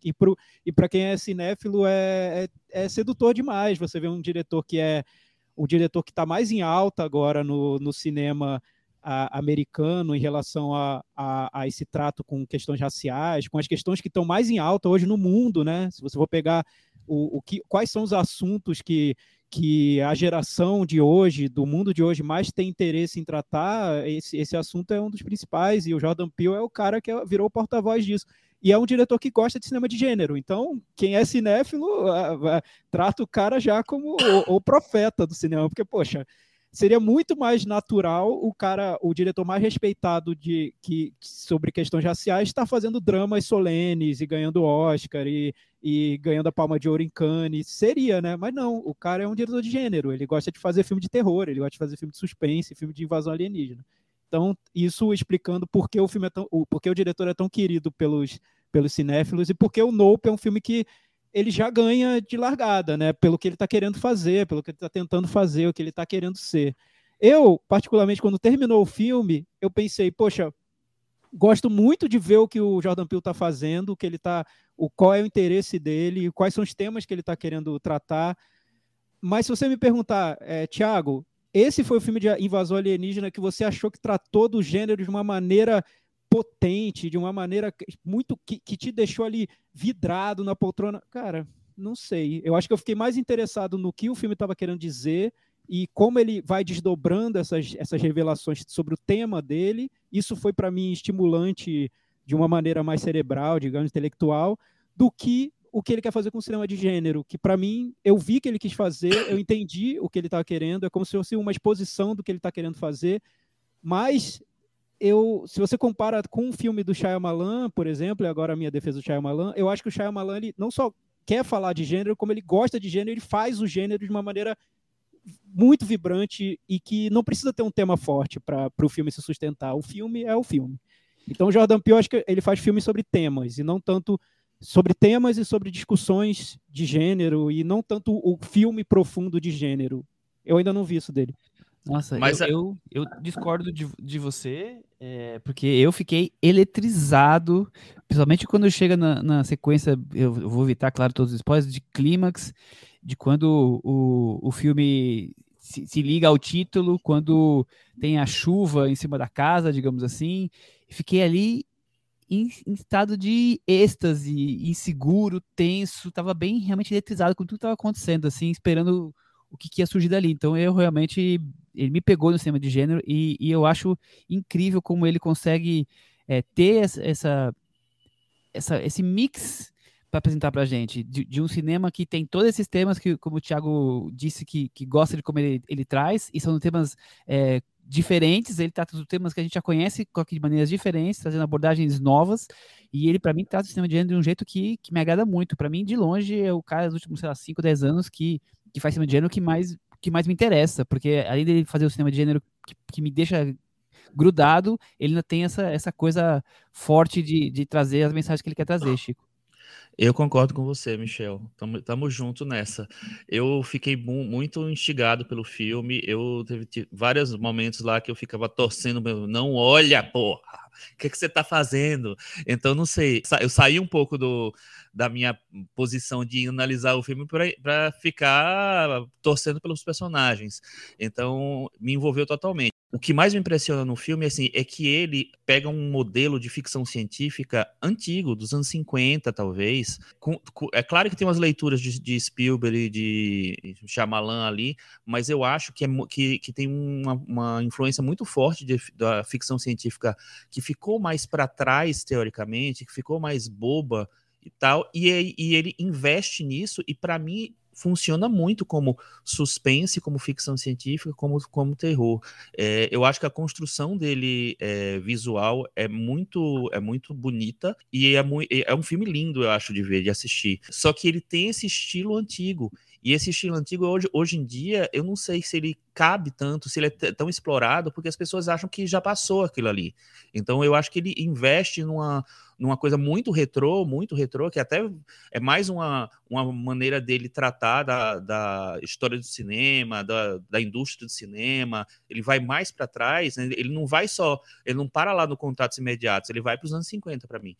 e para quem é cinéfilo é, é, é, sedutor demais. Você vê um diretor que é o diretor que está mais em alta agora no, no cinema a, americano em relação a, a, a, esse trato com questões raciais, com as questões que estão mais em alta hoje no mundo, né? Se você for pegar o, o que, quais são os assuntos que que a geração de hoje, do mundo de hoje, mais tem interesse em tratar, esse, esse assunto é um dos principais, e o Jordan Peele é o cara que virou o porta-voz disso. E é um diretor que gosta de cinema de gênero. Então, quem é cinéfilo, trata o cara já como o, o profeta do cinema, porque, poxa, seria muito mais natural o cara, o diretor mais respeitado de que sobre questões raciais, estar fazendo dramas solenes e ganhando Oscar e, e ganhando a Palma de Ouro em Cannes. Seria, né? Mas não, o cara é um diretor de gênero. Ele gosta de fazer filme de terror, ele gosta de fazer filme de suspense, filme de invasão alienígena. Então, isso explicando por que o filme é tão, por que o diretor é tão querido pelos pelos cinéfilos e por que o Nope é um filme que ele já ganha de largada, né? Pelo que ele está querendo fazer, pelo que ele está tentando fazer, o que ele está querendo ser. Eu, particularmente, quando terminou o filme, eu pensei, poxa, gosto muito de ver o que o Jordan Peele está fazendo, o que ele tá, o qual é o interesse dele, quais são os temas que ele está querendo tratar. Mas se você me perguntar, é, Tiago, esse foi o filme de invasão alienígena que você achou que tratou do gênero de uma maneira potente, de uma maneira muito que, que te deixou ali vidrado na poltrona. Cara, não sei. Eu acho que eu fiquei mais interessado no que o filme estava querendo dizer e como ele vai desdobrando essas, essas revelações sobre o tema dele. Isso foi para mim estimulante de uma maneira mais cerebral, digamos, intelectual, do que o que ele quer fazer com o cinema de gênero, que para mim eu vi que ele quis fazer, eu entendi o que ele estava querendo, é como se fosse uma exposição do que ele está querendo fazer, mas eu, se você compara com um filme do Shyamalan, por exemplo, e agora a minha defesa do Shyamalan, eu acho que o Shyamalan ele não só quer falar de gênero, como ele gosta de gênero, ele faz o gênero de uma maneira muito vibrante e que não precisa ter um tema forte para o filme se sustentar. O filme é o filme. Então, Jordan Peele, acho que ele faz filmes sobre temas e não tanto sobre temas e sobre discussões de gênero e não tanto o filme profundo de gênero. Eu ainda não vi isso dele. Nossa, Mas eu, a... eu, eu, discordo de, de você, é, porque eu fiquei eletrizado, principalmente quando chega na, na sequência, eu, eu, vou evitar, claro, todos os spoilers, de clímax, de quando o, o filme se, se, liga ao título, quando tem a chuva em cima da casa, digamos assim. Fiquei ali em, em estado de êxtase, inseguro, tenso, estava bem realmente eletrizado com tudo que estava acontecendo, assim, esperando o que, que, ia surgir dali. Então eu realmente ele me pegou no cinema de gênero e, e eu acho incrível como ele consegue é, ter essa, essa, esse mix para apresentar para a gente de, de, um cinema que tem todos esses temas que, como o Thiago disse, que, que gosta de como ele, ele traz, e são temas é, diferentes, ele trata de temas que a gente já conhece, de maneiras diferentes, trazendo abordagens novas, e ele, para mim, trata o cinema de gênero de um jeito que, que me agrada muito. Para mim, de longe, é o cara dos últimos, sei lá, 5, 10 anos que, que faz cinema de gênero que mais, que mais me interessa, porque além dele fazer o cinema de gênero que, que me deixa grudado, ele ainda tem essa, essa coisa forte de, de trazer as mensagens que ele quer trazer, Chico. Eu concordo com você, Michel. Tamo, tamo junto nessa. Eu fiquei mu muito instigado pelo filme. Eu teve vários momentos lá que eu ficava torcendo, não olha, porra, o que, que você tá fazendo? Então, não sei. Eu saí um pouco do, da minha posição de analisar o filme para ficar torcendo pelos personagens. Então, me envolveu totalmente. O que mais me impressiona no filme assim, é que ele pega um modelo de ficção científica antigo, dos anos 50, talvez. Com, com, é claro que tem umas leituras de, de Spielberg e de Shyamalan ali, mas eu acho que, é, que, que tem uma, uma influência muito forte de, da ficção científica que ficou mais para trás, teoricamente, que ficou mais boba e tal, e, e ele investe nisso, e para mim funciona muito como suspense, como ficção científica, como, como terror. É, eu acho que a construção dele é, visual é muito é muito bonita e é, mu é um filme lindo, eu acho, de ver, de assistir. Só que ele tem esse estilo antigo. E esse estilo antigo, hoje, hoje em dia, eu não sei se ele cabe tanto, se ele é tão explorado, porque as pessoas acham que já passou aquilo ali. Então, eu acho que ele investe numa, numa coisa muito retrô, muito retrô, que até é mais uma, uma maneira dele tratar da, da história do cinema, da, da indústria do cinema. Ele vai mais para trás, né? ele não vai só, ele não para lá no Contatos Imediatos, ele vai para os anos 50 para mim.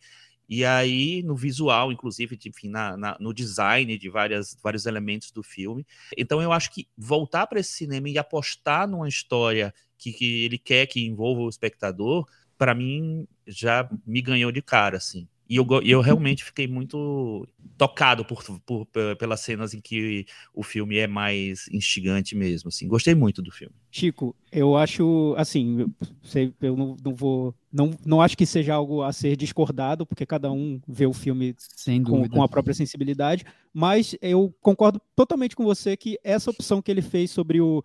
E aí, no visual, inclusive, enfim, na, na, no design de várias, vários elementos do filme. Então, eu acho que voltar para esse cinema e apostar numa história que, que ele quer que envolva o espectador, para mim, já me ganhou de cara, assim. E eu, eu realmente fiquei muito tocado por, por, pelas cenas em que o filme é mais instigante mesmo. Assim. Gostei muito do filme. Chico, eu acho, assim, eu não, não vou. Não, não acho que seja algo a ser discordado, porque cada um vê o filme com, com, a própria sensibilidade, mas eu concordo totalmente com você que essa opção que ele fez sobre o.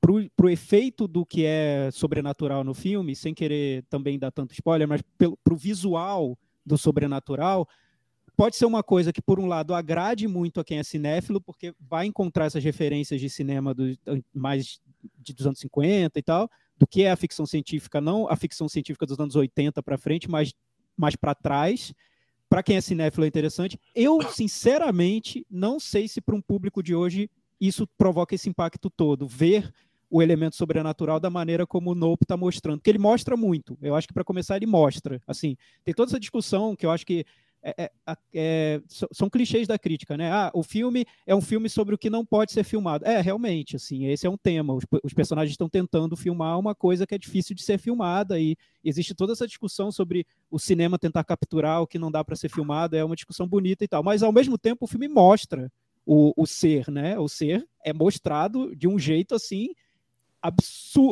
Para o efeito do que é sobrenatural no filme, sem querer também dar tanto spoiler, mas para o visual do sobrenatural, pode ser uma coisa que, por um lado, agrade muito a quem é cinéfilo, porque vai encontrar essas referências de cinema do, mais de, dos anos 50 e tal, do que é a ficção científica, não a ficção científica dos anos 80 para frente, mas mais para trás. Para quem é cinéfilo é interessante. Eu, sinceramente, não sei se para um público de hoje isso provoca esse impacto todo. Ver o elemento sobrenatural da maneira como o Nope está mostrando, porque ele mostra muito. Eu acho que para começar ele mostra. Assim, tem toda essa discussão que eu acho que é, é, é, são clichês da crítica, né? Ah, o filme é um filme sobre o que não pode ser filmado. É, realmente, assim, esse é um tema. Os, os, personagens estão tentando filmar uma coisa que é difícil de ser filmada e existe toda essa discussão sobre o cinema tentar capturar o que não dá para ser filmado. É uma discussão bonita e tal. Mas ao mesmo tempo o filme mostra o, o ser, né? O ser é mostrado de um jeito assim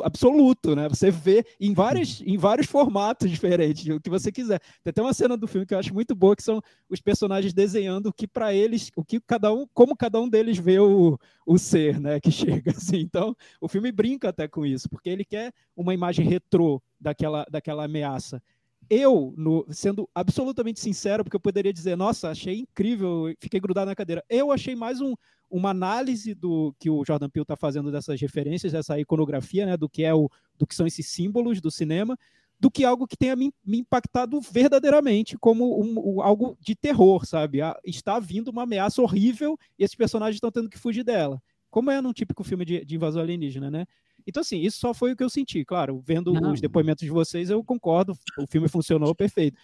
absoluto, né? Você vê em, vários, em vários formatos diferentes, o que você quiser. Tem até uma cena do filme que eu acho muito boa, que são os personagens desenhando o que para eles, o que cada um, como cada um deles vê o, o ser, né? Que chega assim. Então, o filme brinca até com isso, porque ele quer uma imagem retrô daquela, daquela ameaça. Eu, no, sendo absolutamente sincero, porque eu poderia dizer, nossa, achei incrível, fiquei grudado na cadeira. Eu achei mais um, uma análise do que o Jordan Peele está fazendo dessas referências, dessa iconografia, né, do que é o, do que são esses símbolos do cinema, do que algo que tenha me, me impactado verdadeiramente como um, um, algo de terror, sabe? Ah, está vindo uma ameaça horrível e esses personagens estão tendo que fugir dela. Como é num típico filme de, de invasão alienígena, né? Então, assim, isso só foi o que eu senti. Claro, vendo Não. os depoimentos de vocês, eu concordo, o filme funcionou perfeito.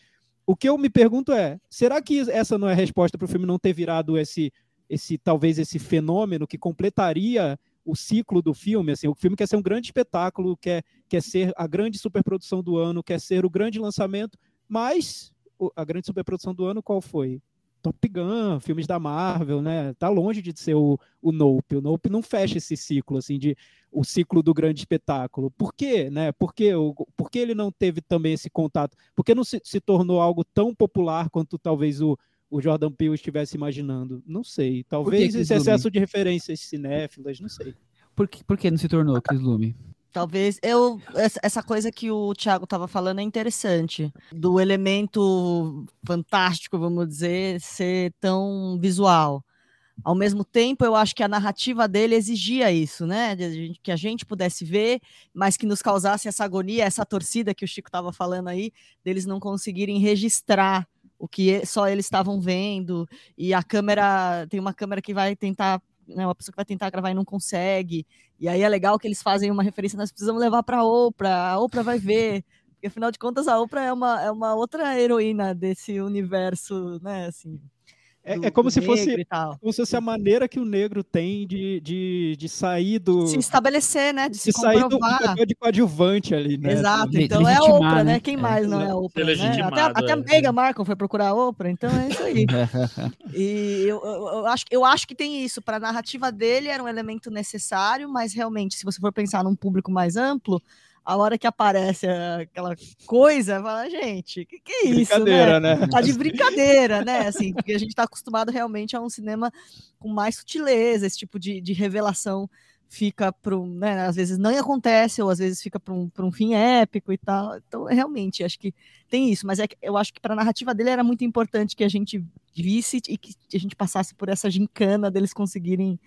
O que eu me pergunto é: será que essa não é a resposta para o filme não ter virado esse esse talvez esse fenômeno que completaria o ciclo do filme, assim, o filme quer ser um grande espetáculo, quer, quer ser a grande superprodução do ano, quer ser o grande lançamento, mas a grande superprodução do ano qual foi? Top Gun, filmes da Marvel, né? Tá longe de ser o, o Nope. O Nope não fecha esse ciclo, assim, de o ciclo do grande espetáculo. Por quê, né? Por? O, por que ele não teve também esse contato? Por que não se, se tornou algo tão popular quanto talvez o, o Jordan Peele estivesse imaginando? Não sei. Talvez esse excesso de referências cinéfilas, não sei. Por que, por que não se tornou, Chris Lume? Talvez eu essa coisa que o Thiago estava falando é interessante, do elemento fantástico, vamos dizer, ser tão visual. Ao mesmo tempo, eu acho que a narrativa dele exigia isso, né? Que a gente pudesse ver, mas que nos causasse essa agonia, essa torcida que o Chico estava falando aí, deles não conseguirem registrar o que só eles estavam vendo, e a câmera, tem uma câmera que vai tentar né, uma pessoa que vai tentar gravar e não consegue. E aí é legal que eles fazem uma referência, nós precisamos levar para Oprah, a Oprah vai ver. Porque afinal de contas a Oprah é uma, é uma outra heroína desse universo, né, assim. É, do, é como se fosse como se fosse a maneira que o negro tem de, de, de sair do. Se estabelecer, né? De, de se sair do, do papel de coadjuvante ali, né? Exato, então é a Oprah, né? Quem é. mais não é a Oprah? Né? Até, até a é. Mega Markle foi procurar a Oprah, então é isso aí. e eu, eu, eu, acho, eu acho que tem isso. Para a narrativa dele era um elemento necessário, mas realmente, se você for pensar num público mais amplo a hora que aparece aquela coisa, fala, gente, que que é isso, né? né? Tá de brincadeira, né? Assim, porque a gente tá acostumado realmente a um cinema com mais sutileza, esse tipo de, de revelação fica para um, né, às vezes não acontece, ou às vezes fica para um, um fim épico e tal. Então, realmente, acho que tem isso, mas é eu acho que para a narrativa dele era muito importante que a gente visse e que a gente passasse por essa gincana deles conseguirem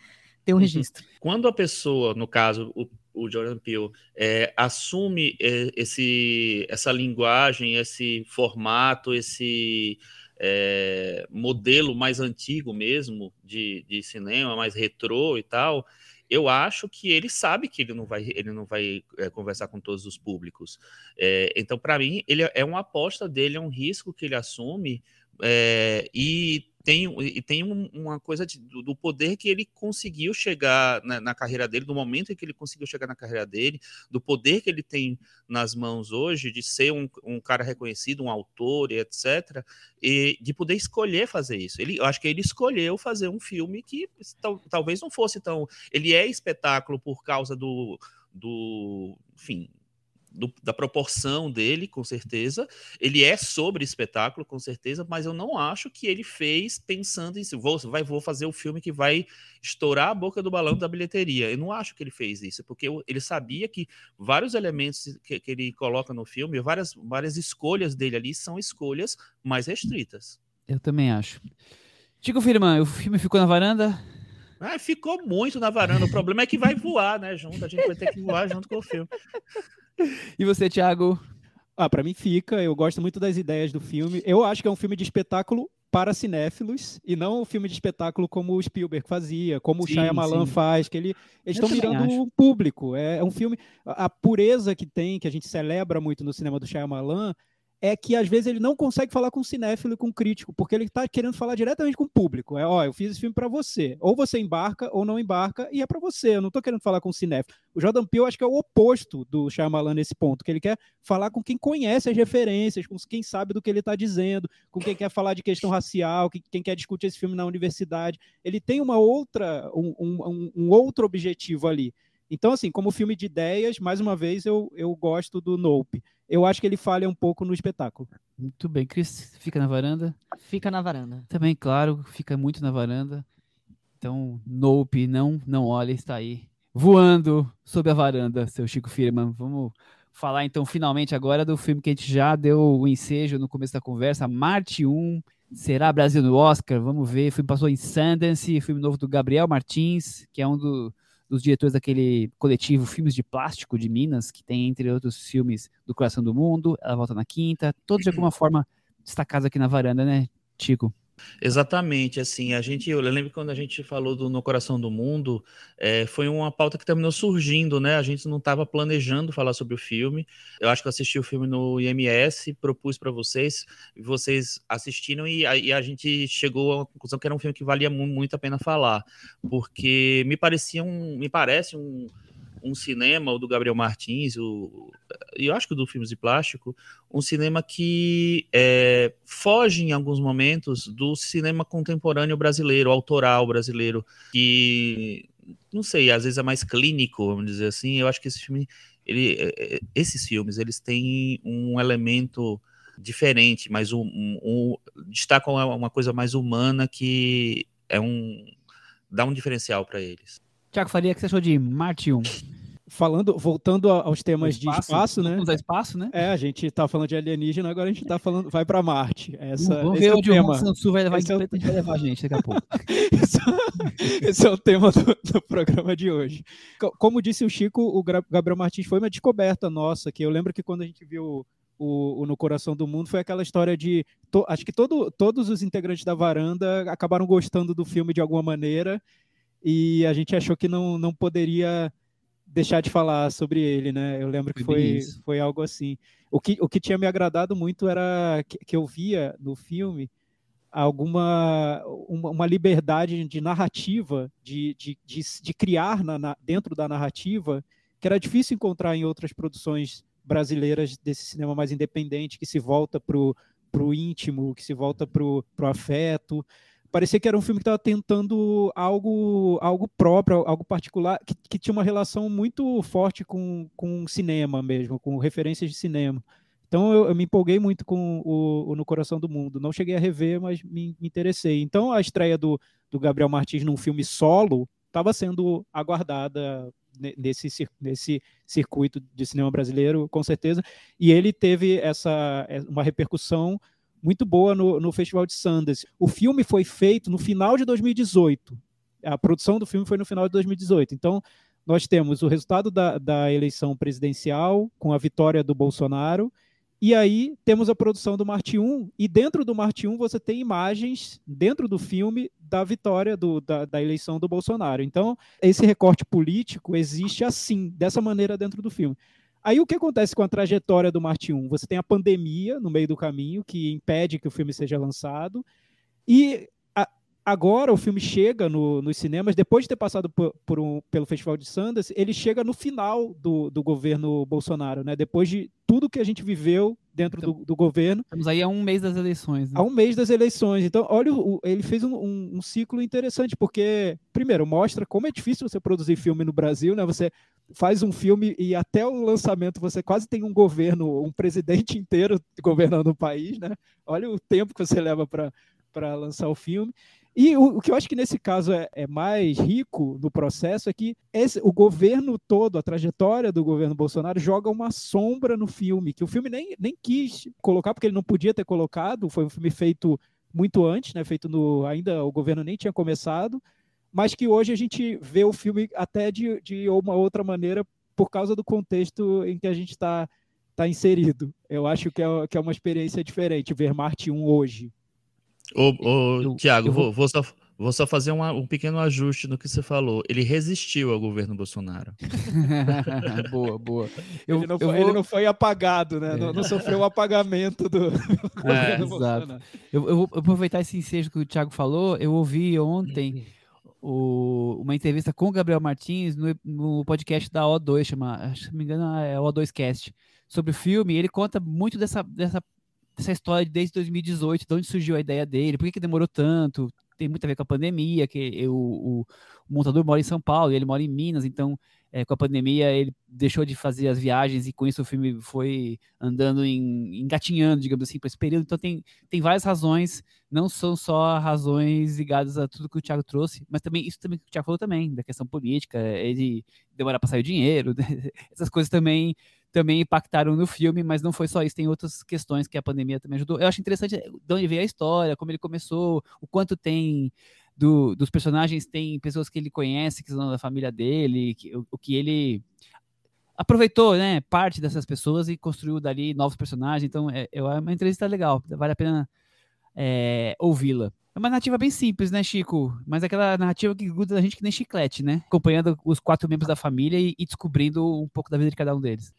ter um uhum. registro. Quando a pessoa, no caso, o o Jordan Peele é, assume é, esse, essa linguagem, esse formato, esse é, modelo mais antigo mesmo de, de cinema, mais retrô e tal, eu acho que ele sabe que ele não vai, ele não vai é, conversar com todos os públicos. É, então, para mim, ele é, é uma aposta dele, é um risco que ele assume é, e tem, e tem um, uma coisa de, do, do, poder que ele conseguiu chegar na, na, carreira dele, do momento em que ele conseguiu chegar na carreira dele, do poder que ele tem nas mãos hoje de ser um, um cara reconhecido, um autor e etc., e de poder escolher fazer isso. Ele, eu acho que ele escolheu fazer um filme que tal, talvez não fosse tão. Ele é espetáculo por causa do. do enfim, do, da proporção dele, com certeza. Ele é sobre espetáculo, com certeza, mas eu não acho que ele fez pensando em vou, vai, vou fazer o filme que vai estourar a boca do balão da bilheteria. Eu não acho que ele fez isso, porque ele sabia que vários elementos que, que, ele coloca no filme, várias, várias escolhas dele ali são escolhas mais restritas. Eu também acho. Tico Firman, o filme ficou na varanda? Ah, ficou muito na varanda. O problema é que vai voar, né? Junto, a gente vai ter que voar junto com o filme. E você, Thiago? Ah, para mim fica. Eu gosto muito das ideias do filme. Eu acho que é um filme de espetáculo para cinéfilos e não um filme de espetáculo como o Spielberg fazia, como sim, o Shyamalan sim. faz, que ele, eles estão mirando o público. É, é, um filme a, a pureza que tem, que a gente celebra muito no cinema do Shyamalan, é que às vezes ele não consegue falar com o cinéfilo e com o crítico, porque ele está querendo falar diretamente com o público. É, ó, eu fiz esse filme para você. Ou você embarca ou não embarca, e é para você. Eu não estou querendo falar com o cinéfilo. O Jordan Peele acho que é o oposto do Shyamalan nesse ponto, que ele quer falar com quem conhece as referências, com quem sabe do que ele está dizendo, com quem quer falar de questão racial, quem quer discutir esse filme na universidade. Ele tem uma outra, um, um, um outro objetivo ali. Então, assim, como filme de ideias, mais uma vez, eu, eu gosto do Nope. Eu acho que ele falha um pouco no espetáculo. Muito bem. Cris, fica na varanda? Fica na varanda. Também, claro, fica muito na varanda. Então, Nope, não, não olha, está aí. Voando sob a varanda, seu Chico Firman. Vamos falar, então, finalmente agora do filme que a gente já deu o ensejo no começo da conversa, Marte 1, será Brasil no Oscar? Vamos ver. O filme passou em Sundance, filme novo do Gabriel Martins, que é um do, dos diretores daquele coletivo Filmes de Plástico de Minas, que tem, entre outros filmes, Do Coração do Mundo, Ela Volta na Quinta, todos de alguma forma destacados aqui na varanda, né, Chico? Exatamente, assim, a gente, eu lembro quando a gente falou do No Coração do Mundo, é, foi uma pauta que terminou surgindo, né? A gente não estava planejando falar sobre o filme. Eu acho que eu assisti o filme no IMS, propus para vocês, vocês assistiram e a, e a, gente chegou à conclusão que era um filme que valia muito a pena falar, porque me parecia um, me parece um um cinema, o do Gabriel Martins, o, eu acho que o do Filmes de Plástico, um cinema que é, foge em alguns momentos do cinema contemporâneo brasileiro, autoral brasileiro, que, não sei, às vezes é mais clínico, vamos dizer assim. Eu acho que esse filme, ele, é, é, esses filmes, eles têm um elemento diferente, mas um, um, um, destacam uma coisa mais humana que é um dá um diferencial para eles. Tiago Faria, o que você achou de Marte 1? Falando, voltando aos temas espaço, de espaço, né? Vamos a espaço, né? É, a gente tá falando de alienígena, agora a gente tá falando, vai para Marte. Essa, Vamos ver é o tema. Sul vai levar, esse é o... vai levar a gente daqui a pouco. esse, é esse, é o tema do, do, programa de hoje. Como disse o Chico, o Gabriel Martins foi uma descoberta nossa, que eu lembro que quando a gente viu o, o, No Coração do Mundo foi aquela história de. To, acho que todo, todos os integrantes da varanda acabaram gostando do filme de alguma maneira e a gente achou que não, não poderia deixar de falar sobre ele, né? Eu lembro que foi, foi algo assim. O que, o que tinha me agradado muito era que, que eu via no filme alguma uma, uma liberdade de narrativa, de, de, de, de criar na, na, dentro da narrativa, que era difícil encontrar em outras produções brasileiras desse cinema mais independente, que se volta para o íntimo, que se volta para o afeto parecia que era um filme que estava tentando algo, algo próprio, algo particular, que, que, tinha uma relação muito forte com, com cinema mesmo, com referências de cinema. Então eu, eu me empolguei muito com o, o, No Coração do Mundo. Não cheguei a rever, mas me, me interessei. Então a estreia do, do Gabriel Martins num filme solo estava sendo aguardada nesse, nesse circuito de cinema brasileiro, com certeza. E ele teve essa uma repercussão muito boa no, no Festival de Sundance. O filme foi feito no final de 2018. A produção do filme foi no final de 2018. Então, nós temos o resultado da, da eleição presidencial, com a vitória do Bolsonaro, e aí temos a produção do Marte 1, e dentro do Marte 1 você tem imagens, dentro do filme, da vitória do, da, da, eleição do Bolsonaro. Então, esse recorte político existe assim, dessa maneira dentro do filme. Aí o que acontece com a trajetória do Marte 1? Você tem a pandemia no meio do caminho, que impede que o filme seja lançado, e agora o filme chega no, nos cinemas, depois de ter passado por, por um, pelo Festival de Sundance, ele chega no final do, do governo Bolsonaro, né? depois de tudo que a gente viveu dentro então, do, do, governo. Estamos aí há um mês das eleições. Né? Há um mês das eleições. Então, olha, o, ele fez um, um, um, ciclo interessante, porque, primeiro, mostra como é difícil você produzir filme no Brasil, né? Você faz um filme e até o lançamento você quase tem um governo, um presidente inteiro governando o país, né? Olha o tempo que você leva para lançar o filme. E o, o, que eu acho que nesse caso é, é mais rico no processo é que esse, o governo todo, a trajetória do governo Bolsonaro, joga uma sombra no filme, que o filme nem, nem quis colocar, porque ele não podia ter colocado, foi um filme feito muito antes, né? Feito no. Ainda o governo nem tinha começado mas que hoje a gente vê o filme até de, de uma outra maneira por causa do contexto em que a gente está tá inserido. Eu acho que é, que é uma experiência diferente ver Marte 1 hoje. Ô, ô Tiago, vou, vou, só, vou só fazer um, um pequeno ajuste no que você falou. Ele resistiu ao governo Bolsonaro. boa, boa. Eu, ele, não foi, vou... ele, não foi, apagado, né? É. Não, não, sofreu o apagamento do, do é, governo Bolsonaro. Eu, eu, vou aproveitar esse ensejo que o Tiago falou. Eu ouvi ontem o, uma entrevista com o Gabriel Martins no, no, podcast da O2, chama, acho que não me engano, é o O2Cast, sobre o filme. ele conta muito dessa, dessa, dessa história desde 2018, de onde surgiu a ideia dele, por que, que demorou tanto. Tem muito a ver com a pandemia, que eu, o, o montador mora em São Paulo, ele mora em Minas, então é, com a pandemia ele deixou de fazer as viagens e com isso o filme foi andando em, engatinhando, digamos assim, para esse período. Então tem, tem várias razões, não são só razões ligadas a tudo que o Thiago trouxe, mas também isso também que o Thiago falou também, da questão política, ele demorar para sair o dinheiro, essas coisas também também impactaram no filme, mas não foi só isso, tem outras questões que a pandemia também ajudou. Eu acho interessante de onde veio a história, como ele começou, o quanto tem do, dos personagens tem pessoas que ele conhece, que são da família dele, que, o, o, que ele aproveitou, né, parte dessas pessoas e construiu dali novos personagens. Então, é, é uma entrevista legal, vale a pena é, ouvi-la. É uma narrativa bem simples, né, Chico? Mas aquela narrativa que gruda a gente que nem chiclete, né? Acompanhando os quatro membros da família e, e, descobrindo um pouco da vida de cada um deles.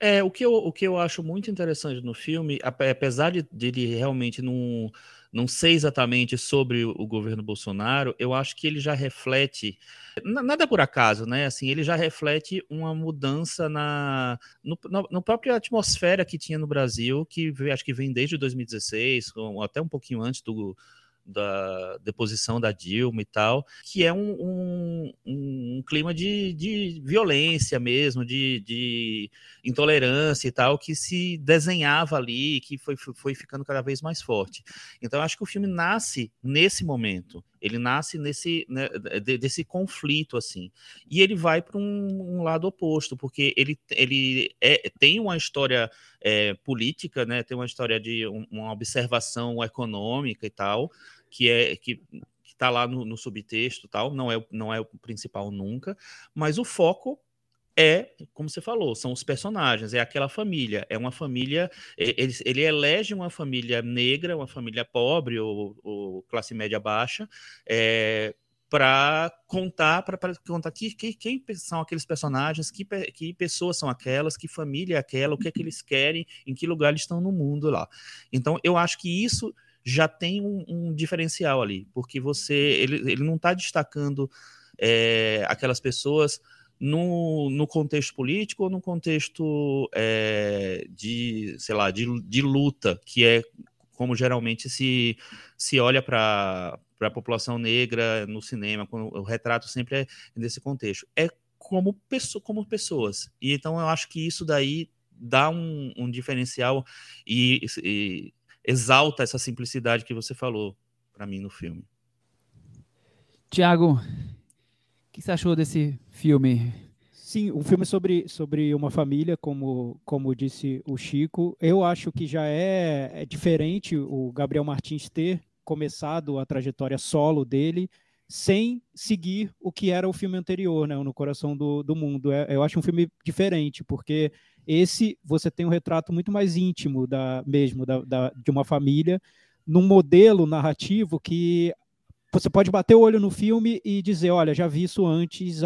É, o que eu, o que eu acho muito interessante no filme, apesar de, ele realmente não, não ser exatamente sobre o, governo Bolsonaro, eu acho que ele já reflete, nada por acaso, né? Assim, ele já reflete uma mudança na no, na, no própria atmosfera que tinha no Brasil, que acho que vem desde 2016, até um pouquinho antes do da deposição da Dilma e tal, que é um, um, um clima de, de violência mesmo, de, de, intolerância e tal, que se desenhava ali, que foi, foi ficando cada vez mais forte. Então, acho que o filme nasce nesse momento, ele nasce nesse né, desse conflito assim, e ele vai para um, um, lado oposto, porque ele, ele é, tem uma história é, política, né, tem uma história de um, uma observação econômica e tal, que é que está lá no, no subtexto tal, não é, não é o principal nunca, mas o foco é, como você falou, são os personagens, é aquela família, é uma família, ele, ele elege uma família negra, uma família pobre ou, ou classe média baixa, é, para contar, para contar que, que, quem são aqueles personagens, que, que pessoas são aquelas, que família é aquela, o que é que eles querem, em que lugar eles estão no mundo lá. Então, eu acho que isso já tem um, um diferencial ali, porque você ele, ele não está destacando é, aquelas pessoas no, no contexto político ou no contexto é, de, sei lá, de, de luta, que é como geralmente se, se olha para a população negra no cinema, o retrato sempre é nesse contexto. É como, pessoa, como pessoas. E então eu acho que isso daí dá um, um diferencial e, e exalta essa simplicidade que você falou para mim no filme. Tiago, o que você achou desse filme? Sim, um filme sobre, sobre uma família, como, como disse o Chico. Eu acho que já é, é diferente o Gabriel Martins ter começado a trajetória solo dele sem seguir o que era o filme anterior, né, No Coração do, do Mundo. É, eu acho um filme diferente, porque esse você tem um retrato muito mais íntimo da mesmo da, da, de uma família, num modelo narrativo que você pode bater o olho no filme e dizer, olha, já vi isso antes,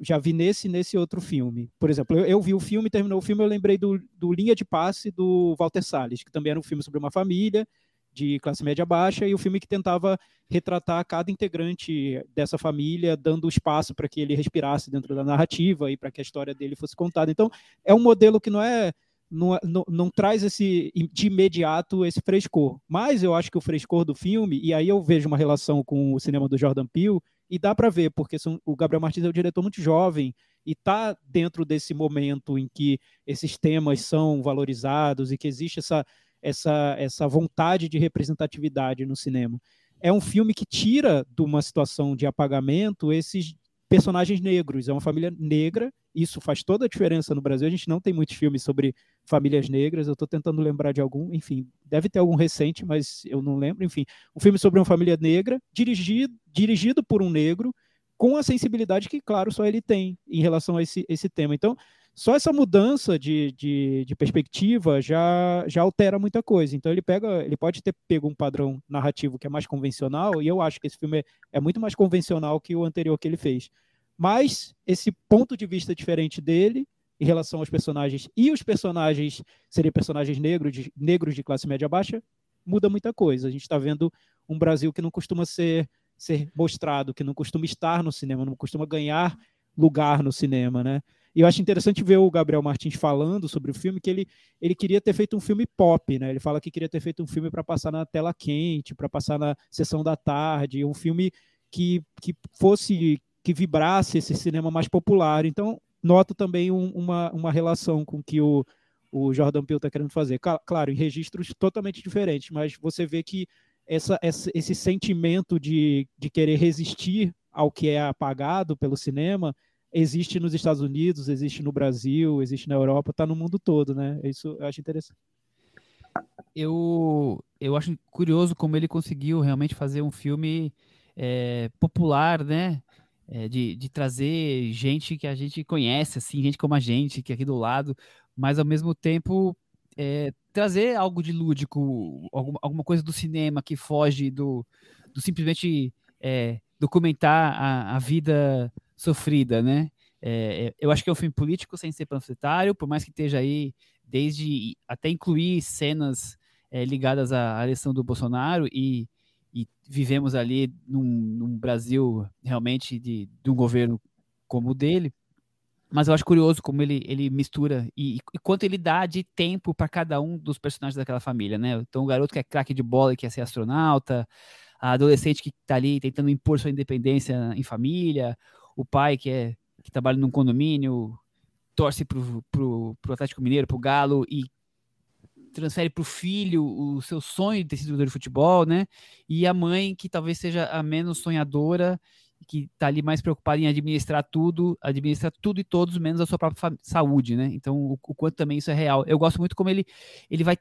já vi nesse nesse outro filme. Por exemplo, eu, eu vi o filme, terminou o filme, eu lembrei do, do Linha de Passe do Walter Salles, que também era um filme sobre uma família de classe média baixa e o filme que tentava retratar cada integrante dessa família, dando espaço para que ele respirasse dentro da narrativa e para que a história dele fosse contada. Então, é um modelo que não é não, não, não, traz esse de imediato esse frescor. Mas eu acho que o frescor do filme, e aí eu vejo uma relação com o cinema do Jordan Peele, e dá para ver, porque são, o Gabriel Martins é um diretor muito jovem e está dentro desse momento em que esses temas são valorizados e que existe essa, essa, essa vontade de representatividade no cinema. É um filme que tira de uma situação de apagamento esses personagens negros. É uma família negra, isso faz toda a diferença no Brasil. A gente não tem muitos filmes sobre famílias negras. Eu estou tentando lembrar de algum, enfim, deve ter algum recente, mas eu não lembro. Enfim, um filme sobre uma família negra, dirigido, dirigido por um negro, com a sensibilidade que, claro, só ele tem em relação a esse, esse tema. Então, só essa mudança de, de, de, perspectiva já, já altera muita coisa. Então ele pega, ele pode ter pego um padrão narrativo que é mais convencional, e eu acho que esse filme é, é muito mais convencional que o anterior que ele fez. Mas esse ponto de vista diferente dele em relação aos personagens e os personagens serem personagens negros de, negros de classe média baixa muda muita coisa. A gente está vendo um Brasil que não costuma ser ser mostrado, que não costuma estar no cinema, não costuma ganhar lugar no cinema, né? E eu acho interessante ver o Gabriel Martins falando sobre o filme, que ele, ele queria ter feito um filme pop, né? Ele fala que queria ter feito um filme para passar na tela quente, para passar na sessão da tarde, um filme que, que fosse, que vibrasse esse cinema mais popular. Então, noto também um, uma, uma relação com que o, o Jordan Peele está querendo fazer. Claro, em registros totalmente diferentes, mas você vê que essa, essa, esse sentimento de, de querer resistir ao que é apagado pelo cinema existe nos Estados Unidos, existe no Brasil, existe na Europa, está no mundo todo, né? Isso eu acho interessante. Eu, eu acho curioso como ele conseguiu realmente fazer um filme é, popular, né? É, de, de trazer gente que a gente conhece, assim, gente como a gente, que é aqui do lado, mas ao mesmo tempo é, trazer algo de lúdico, alguma, alguma coisa do cinema que foge do, do simplesmente é, documentar a, a, vida sofrida, né? É, é, eu acho que é um filme político sem ser panfletário, por mais que esteja aí desde até incluir cenas é, ligadas à eleição do Bolsonaro e, e vivemos ali num, num Brasil realmente de, de um governo como o dele. Mas eu acho curioso como ele, ele mistura e, e quanto ele dá de tempo para cada um dos personagens daquela família, né? Então, o garoto que é craque de bola e quer ser astronauta, a adolescente que está ali tentando impor sua independência em família, o pai que é que trabalha num condomínio, torce pro, pro, pro Atlético Mineiro, pro Galo e transfere para o filho o seu sonho de ter sido jogador de futebol, né? E a mãe que talvez seja a menos sonhadora que está ali mais preocupado em administrar tudo, administrar tudo e todos, menos a sua própria saúde, né? Então, o, o, quanto também isso é real. Eu gosto muito como ele, ele vai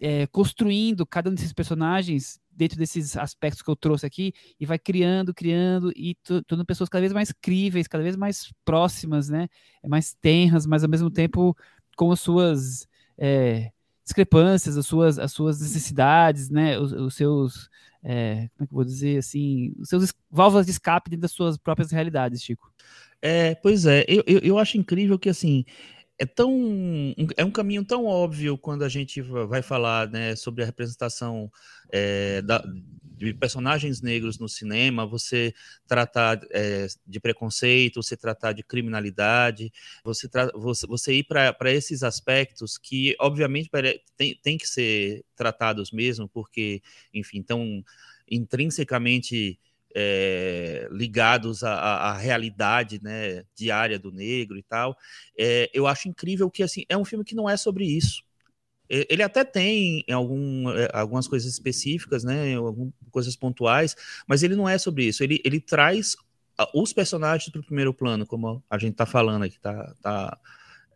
é, construindo cada um desses personagens dentro desses aspectos que eu trouxe aqui e vai criando, criando e tornando pessoas cada vez mais críveis, cada vez mais próximas, né? É mais tenras, mas ao mesmo tempo com as suas é, discrepâncias, as suas, as suas necessidades, né? Os, os seus é, como é que eu vou dizer assim, os seus válvulas de escape dentro das suas próprias realidades, Chico. É, pois é, eu, eu, eu acho incrível que assim é tão é um caminho tão óbvio quando a gente vai falar né, sobre a representação é, da, de personagens negros no cinema, você tratar é, de preconceito, você tratar de criminalidade, você, você, você ir para esses aspectos que, obviamente, tem, tem que ser tratados mesmo, porque, enfim, estão intrinsecamente é, ligados à, à, realidade né, diária do negro e tal. É, eu acho incrível que assim é um filme que não é sobre isso. Ele até tem algum, é, algumas coisas específicas, né, algumas coisas pontuais, mas ele não é sobre isso. Ele, ele traz os personagens para o primeiro plano, como a gente está falando aqui, está tá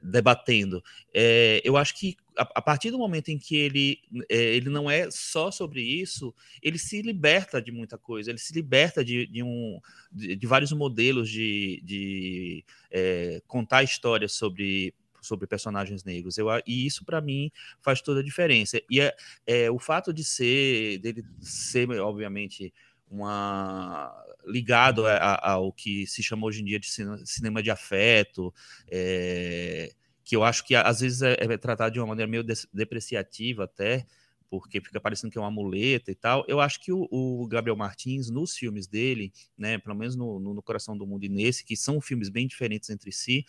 debatendo. É, eu acho que a, a, partir do momento em que ele, é, ele não é só sobre isso, ele se liberta de muita coisa, ele se liberta de, de um, de, de, vários modelos de, de é, contar histórias sobre sobre personagens negros. Eu, e isso, para mim, faz toda a diferença. E é, é, o fato de ser, dele ser, obviamente, uma ligado a, ao que se chama hoje em dia de cinema de afeto, é, que eu acho que às vezes é, é tratado de uma maneira meio depreciativa até, porque fica parecendo que é uma muleta e tal. Eu acho que o, o Gabriel Martins, nos filmes dele, né, pelo menos no, no, no Coração do Mundo e nesse, que são filmes bem diferentes entre si,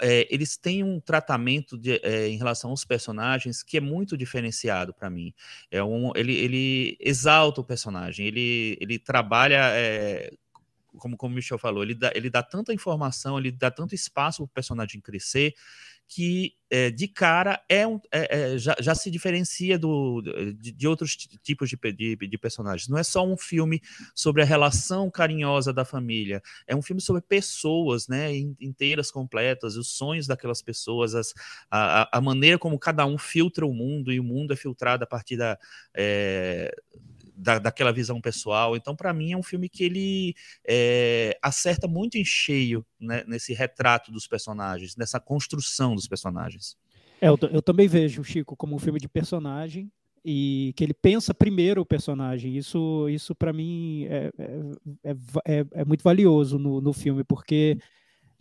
é, eles têm um tratamento de, é, em relação aos personagens que é muito diferenciado para mim. É um, ele, ele exalta o personagem, ele, ele trabalha, é, como, como o Michel falou, ele dá, ele dá tanta informação, ele dá tanto espaço para o personagem crescer que é, de cara é um, é, é, já, já, se diferencia do, de, de outros tipos de, de, de, personagens. Não é só um filme sobre a relação carinhosa da família, é um filme sobre pessoas né, inteiras, completas, os sonhos daquelas pessoas, as, a, a maneira como cada um filtra o mundo e o mundo é filtrado a partir da, é, da, daquela visão pessoal. Então, para mim, é um filme que ele é, acerta muito em cheio né, nesse retrato dos personagens, nessa construção dos personagens. É, eu, eu, também vejo o Chico como um filme de personagem e que ele pensa primeiro o personagem. Isso, isso para mim é, é, é, é, muito valioso no, no filme, porque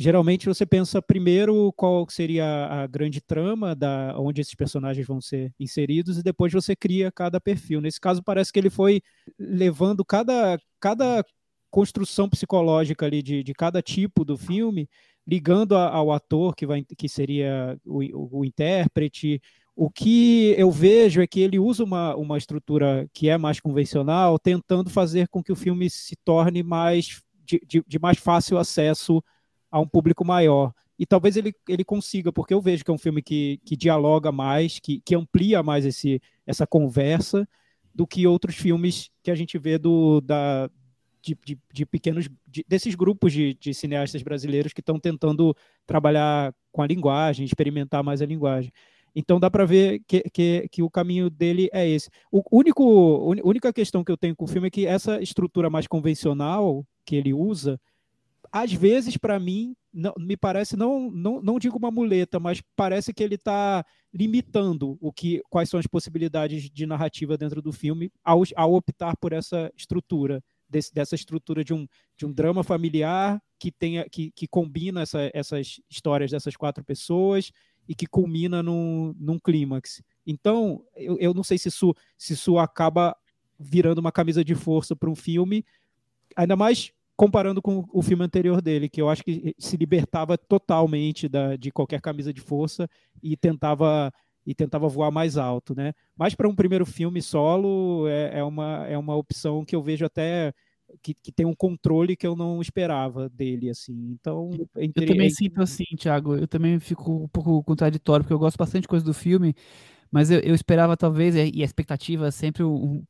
geralmente você pensa primeiro qual seria a grande trama da onde esses personagens vão ser inseridos e depois você cria cada perfil. Nesse caso parece que ele foi levando cada cada construção psicológica ali de, de cada tipo do filme, ligando a, ao ator que vai que seria o, o, o intérprete. O que eu vejo é que ele usa uma, uma estrutura que é mais convencional, tentando fazer com que o filme se torne mais de, de, de mais fácil acesso a um público maior. E talvez ele, ele consiga, porque eu vejo que é um filme que, que dialoga mais, que, que amplia mais esse, essa conversa do que outros filmes que a gente vê do, da, de, de, de pequenos de, desses grupos de, de cineastas brasileiros que estão tentando trabalhar com a linguagem, experimentar mais a linguagem. Então dá para ver que, que, que, o caminho dele é esse. O único, única questão que eu tenho com o filme é que essa estrutura mais convencional que ele usa às vezes, para mim, não, me parece, não, não, não digo uma muleta, mas parece que ele está limitando o que, quais são as possibilidades de narrativa dentro do filme ao, ao optar por essa estrutura, desse, dessa estrutura de um, de um drama familiar que, tenha, que, que combina essa, essas histórias dessas quatro pessoas e que culmina num, num clímax. Então, eu, eu não sei se isso, se isso acaba virando uma camisa de força para um filme, ainda mais comparando com o filme anterior dele, que eu acho que se libertava totalmente da, de qualquer camisa de força e tentava e tentava voar mais alto, né? Mas para um primeiro filme solo é, é, uma, é uma opção que eu vejo até que, que tem um controle que eu não esperava dele, assim. Então, eu, eu também sinto assim, Thiago. Eu também fico um pouco contraditório porque eu gosto bastante de coisa do filme, mas eu, eu esperava talvez e a expectativa é sempre um,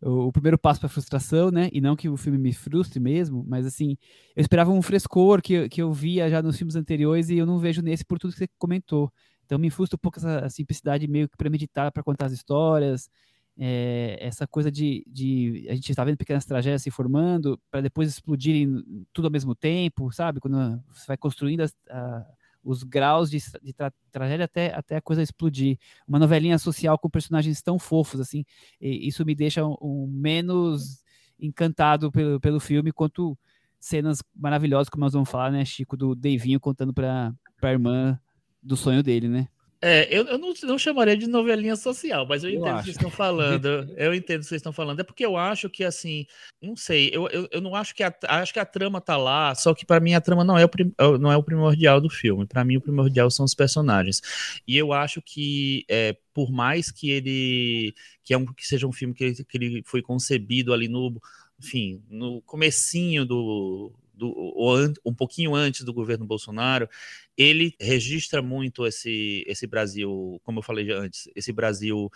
o, primeiro passo para frustração, né? E não que o filme me frustre mesmo, mas assim, eu esperava um frescor que, que eu via já nos filmes anteriores e eu não vejo nesse por tudo que você comentou. Então me frustra um pouco essa simplicidade meio que premeditada para contar as histórias, é, essa coisa de, de a gente está vendo pequenas tragédias se formando para depois explodirem tudo ao mesmo tempo, sabe? Quando você vai construindo a, os graus de, de tra tragédia até, até a coisa explodir. Uma novelinha social com personagens tão fofos, assim, isso me deixa um, um menos encantado pelo, pelo filme, quanto cenas maravilhosas, como nós vamos falar, né, Chico, do Davinho contando para a irmã do sonho dele, né? É, eu, eu não, não, chamaria de novelinha social, mas eu, eu entendo o que vocês estão falando. Eu entendo o que vocês estão falando. É porque eu acho que, assim, não sei, eu, eu, eu não acho que a, acho que a trama tá lá, só que para mim a trama não é, o, não é o primordial do filme. Para mim, o primordial são os personagens. E eu acho que, é, por mais que ele que, é um, que seja um filme que ele, que ele foi concebido ali no, enfim, no comecinho do, do, um pouquinho antes do governo Bolsonaro, ele registra muito esse, esse Brasil, como eu falei antes, esse Brasil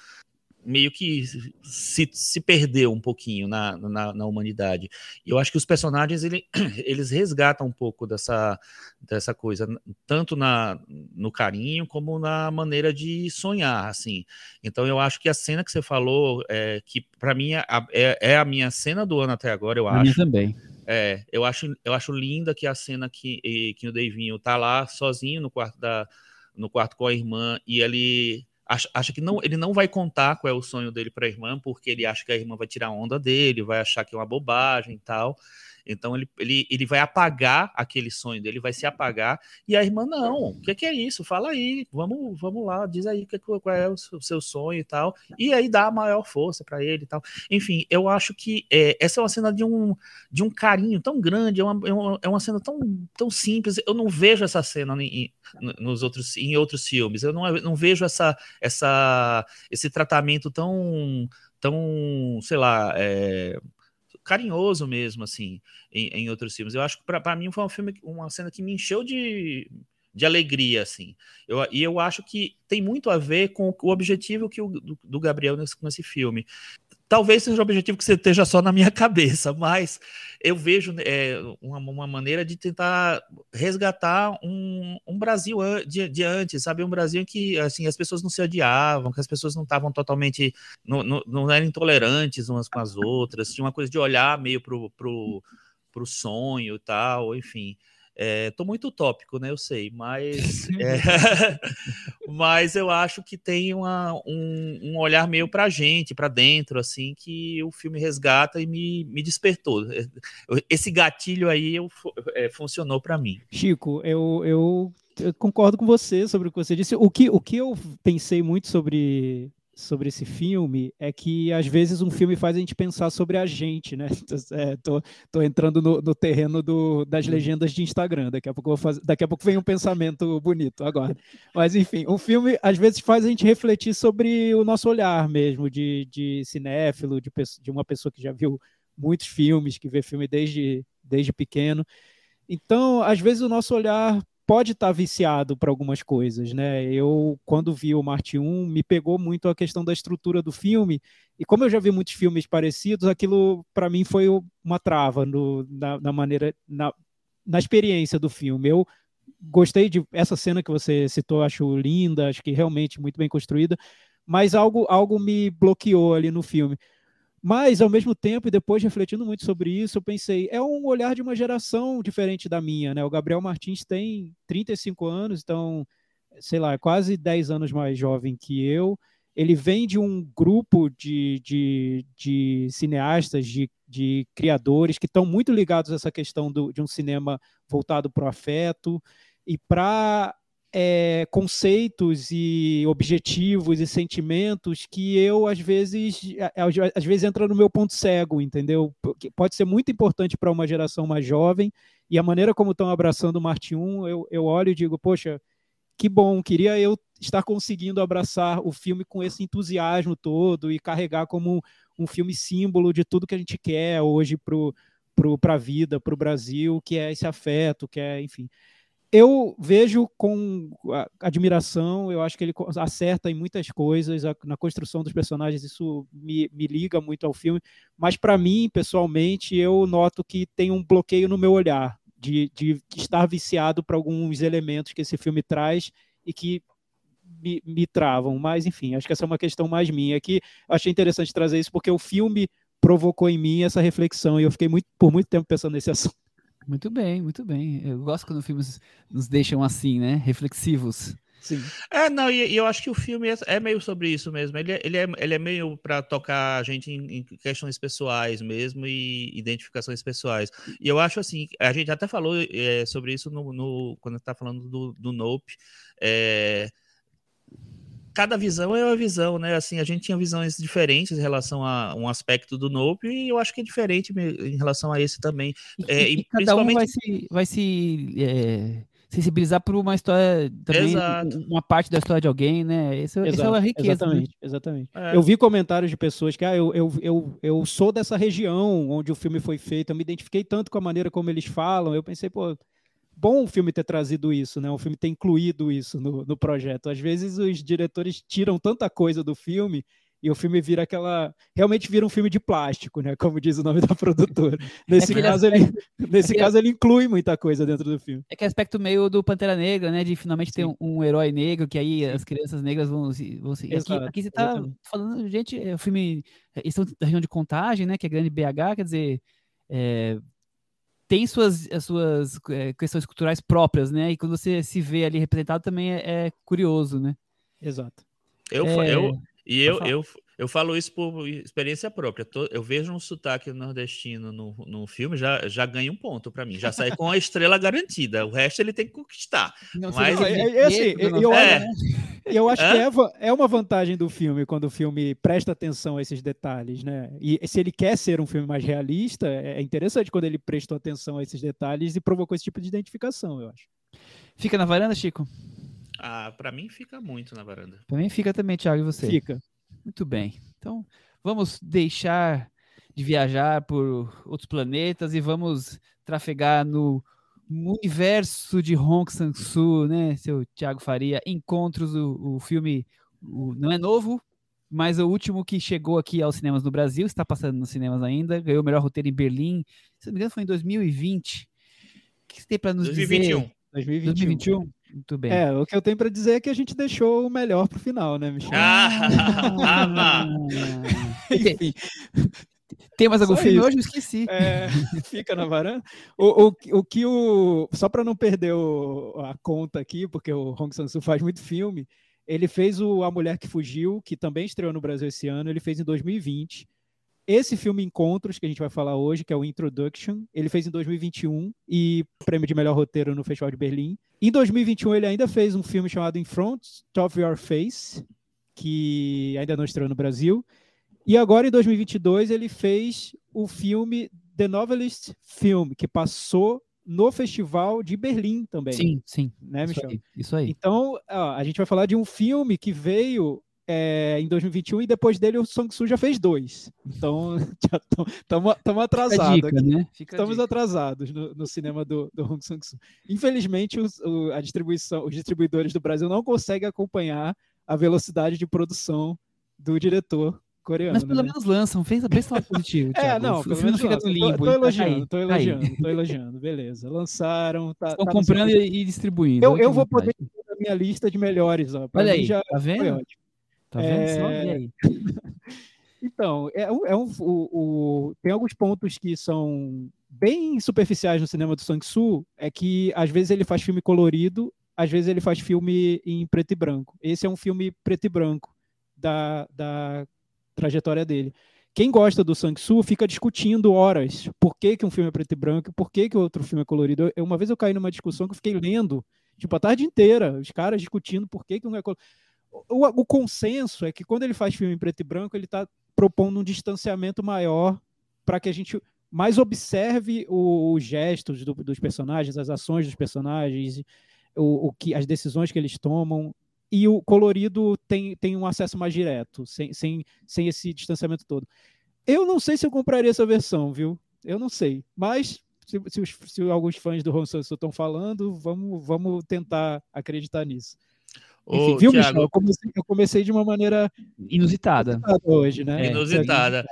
meio que se, se perdeu um pouquinho na, na, na, humanidade. E eu acho que os personagens ele, eles resgatam um pouco dessa, dessa coisa, tanto na, no carinho como na maneira de sonhar, assim. Então eu acho que a cena que você falou, é, que para mim é, é, é, a minha cena do ano até agora, eu a acho. Minha também é, eu acho, eu acho linda que a cena que, que o Davinho tá lá sozinho no quarto da no quarto com a irmã e ele acha, acha que não, ele não vai contar qual é o sonho dele para a irmã, porque ele acha que a irmã vai tirar onda dele, vai achar que é uma bobagem e tal. Então ele, ele, ele vai apagar aquele sonho dele, vai se apagar, e a irmã, não, o que, que, é isso? Fala aí, vamos, vamos lá, diz aí que, qual é o seu, sonho e tal. E aí dá maior força para ele e tal. Enfim, eu acho que é, essa é uma cena de um, de um carinho tão grande, é uma, é uma, é uma cena tão, tão simples. Eu não vejo essa cena em, nos outros, em outros filmes, eu não, não vejo essa, essa, esse tratamento tão tão, sei lá, é, carinhoso mesmo, assim, em, em outros filmes. Eu acho que para mim foi um filme, uma cena que me encheu de, de alegria, assim. Eu, e eu acho que tem muito a ver com o objetivo que o, do, do Gabriel nesse, nesse filme. Talvez seja um objetivo que você esteja só na minha cabeça, mas eu vejo é, uma, uma, maneira de tentar resgatar um, um Brasil de, de, antes, sabe? Um Brasil que assim, as pessoas não se odiavam, que as pessoas não estavam totalmente. Não, não, não, eram intolerantes umas com as outras, tinha uma coisa de olhar meio pro, pro, pro sonho e tal, enfim. Estou é, muito utópico, né? Eu sei, mas, é, mas eu acho que tem uma, um, um olhar meio para a gente, para dentro, assim, que o filme resgata e me, me despertou. Esse gatilho aí eu, é, funcionou para mim. Chico, eu, eu, eu concordo com você sobre o que você disse. O que, o que eu pensei muito sobre sobre esse filme é que às vezes um filme faz a gente pensar sobre a gente, né? É, tô, tô entrando no, no terreno do, das uhum. legendas de Instagram. Daqui a pouco vou fazer, daqui a pouco vem um pensamento bonito agora. Mas enfim, um filme às vezes faz a gente refletir sobre o nosso olhar mesmo de, de cinéfilo, de, de uma pessoa que já viu muitos filmes, que vê filme desde, desde pequeno. Então, às vezes o nosso olhar pode estar tá viciado para algumas coisas, né? Eu, quando vi o Marte 1, me pegou muito a questão da estrutura do filme, e como eu já vi muitos filmes parecidos, aquilo para mim foi uma trava no, na, na, maneira, na, na experiência do filme. Eu gostei de essa cena que você citou, acho linda, acho que realmente muito bem construída, mas algo, algo me bloqueou ali no filme. Mas, ao mesmo tempo, e depois refletindo muito sobre isso, eu pensei, é um olhar de uma geração diferente da minha, né? O Gabriel Martins tem 35 anos, então, sei lá, quase 10 anos mais jovem que eu. Ele vem de um grupo de, de, de cineastas, de, de criadores que estão muito ligados a essa questão do, de um cinema voltado para o afeto e para é, conceitos e objetivos e sentimentos que eu às vezes às vezes entra no meu ponto cego, entendeu? Pode ser muito importante para uma geração mais jovem e a maneira como estão abraçando o Marte 1, eu, eu olho e digo, poxa, que bom, queria eu estar conseguindo abraçar o filme com esse entusiasmo todo e carregar como um, um filme símbolo de tudo que a gente quer hoje para a vida, para o Brasil, que é esse afeto, que é, enfim eu vejo com admiração, eu acho que ele acerta em muitas coisas, na construção dos personagens, isso me, me liga muito ao filme, mas para mim, pessoalmente, eu noto que tem um bloqueio no meu olhar, de, de estar viciado para alguns elementos que esse filme traz e que me, me, travam, mas enfim, acho que essa é uma questão mais minha, que achei interessante trazer isso, porque o filme provocou em mim essa reflexão, e eu fiquei muito, por muito tempo pensando nesse assunto. Muito bem, muito bem. Eu gosto quando filmes nos deixam assim, né? Reflexivos. Sim. É, não, e, e, eu acho que o filme é, é, meio sobre isso mesmo. Ele, é, ele, é, ele é meio para tocar a gente em, em, questões pessoais mesmo e identificações pessoais. E eu acho assim, a gente até falou é, sobre isso no, no quando está falando do, do Nope. É, cada visão é uma visão, né? Assim, a gente tinha visões diferentes em relação a um aspecto do Nope e eu acho que é diferente em relação a esse também. É, e, e cada principalmente... um vai se, vai se é, sensibilizar por uma história também, Exato. uma parte da história de alguém, né? Esse, Exato, essa é a riqueza. Né? Exatamente, né? exatamente. É. Eu vi comentários de pessoas que, ah, eu, eu, eu, eu sou dessa região onde o filme foi feito, eu me identifiquei tanto com a maneira como eles falam, eu pensei, pô, bom o filme ter trazido isso, né? O filme ter incluído isso no, no projeto. Às vezes os diretores tiram tanta coisa do filme e o filme vira aquela. Realmente vira um filme de plástico, né? Como diz o nome da produtora. Nesse, é caso, aspecto... ele, nesse é caso, ele inclui muita coisa dentro do filme. É que é aspecto meio do Pantera Negra, né? De finalmente ter um, um, herói negro, que aí as crianças negras vão se. Vão se... Exato, aqui, aqui você tá exatamente. falando, gente, é o filme. Eles são da região de contagem, né? Que é grande BH, quer dizer. É, tem suas, as suas é, questões culturais próprias, né? E quando você se vê ali representado também é, é curioso, né? Exato. Eu, é... eu, e eu, eu, eu falo isso por experiência própria. Eu vejo um sotaque nordestino no, no filme, já, já ganha um ponto para mim. Já sai com a estrela garantida. O resto ele tem que conquistar. Não, Mas, não, é, é, assim, eu, é. eu acho que é, é uma vantagem do filme quando o filme presta atenção a esses detalhes, né? E se ele quer ser um filme mais realista, é interessante quando ele prestou atenção a esses detalhes e provocou esse tipo de identificação, eu acho. Fica na varanda, Chico? Ah, para mim fica muito na varanda. Para mim fica também, Thiago, e você? Fica. Muito bem. Então, vamos deixar de viajar por outros planetas e vamos trafegar no universo de Hong Sang-soo, né, seu Thiago Faria, Encontros, o, o filme o, não é novo, mas o último que chegou aqui aos cinemas no Brasil, está passando nos cinemas ainda, ganhou o melhor roteiro em Berlim, se não me engano foi em 2020. O que você tem para nos 2021. dizer? 2021. 2021. Muito bem. É, o que eu tenho para dizer é que a gente deixou o melhor para o final, né, Michel? Ah, Enfim. Tem mais algum Só filme isso. hoje? Eu esqueci. É, fica na varanda. O, o, o que o. Só para não perder o, a conta aqui, porque o Hong Sang-soo faz muito filme, ele fez o A Mulher que Fugiu, que também estreou no Brasil esse ano, ele fez em 2020. Esse filme Encontros, que a gente vai falar hoje, que é o Introduction, ele fez em 2021 e prêmio de melhor roteiro no Festival de Berlim. Em 2021, ele ainda fez um filme chamado In Front of Your Face, que ainda não estreou no Brasil. E agora, em 2022, ele fez o filme The Novelist Film, que passou no Festival de Berlim também. Sim, sim. Né, Michel? Isso aí. Isso aí. Então, ó, a gente vai falar de um filme que veio é, em 2021 e depois dele o Song-Su já fez dois. Então, já estamos atrasados. Né? Estamos atrasados no, no, cinema do, do Hong Sang-soo. Infelizmente, os, o, a distribuição, os distribuidores do Brasil não conseguem acompanhar a velocidade de produção do diretor coreano. Mas pelo né? menos lançam, fez a besta positivo. é, não, o filme não fica no limbo. Tô, tô elogiando, tô elogiando, tô elogiando, beleza. Lançaram, tá, Estão tá comprando e, distribuindo. Eu, eu vou poder a minha lista de melhores, ó. Olha aí, já tá vendo? Tá vendo é... só? Aí? Então, é um, é um o, o, tem alguns pontos que são bem superficiais no cinema do Sang-soo, é que às vezes ele faz filme colorido, às vezes ele faz filme em preto e branco. Esse é um filme preto e branco da, da trajetória dele. Quem gosta do Sang-soo fica discutindo horas por que, que um filme é preto e branco, por que, que outro filme é colorido. Eu, uma vez eu caí numa discussão que eu fiquei lendo, tipo, a tarde inteira, os caras discutindo por que, que um é colorido. O, o, consenso é que quando ele faz filme em preto e branco, ele está propondo um distanciamento maior para que a gente mais observe os gestos do, dos personagens, as ações dos personagens, o, o, que, as decisões que eles tomam. E o colorido tem, tem um acesso mais direto, sem, sem, sem esse distanciamento todo. Eu não sei se eu compraria essa versão, viu? Eu não sei. Mas se, se, os, se alguns fãs do Ron estão falando, vamos, vamos tentar acreditar nisso. Enfim, viu, Thiago, Michel? Eu comecei, eu comecei, de uma maneira inusitada, inusitada hoje, né? É, inusitada.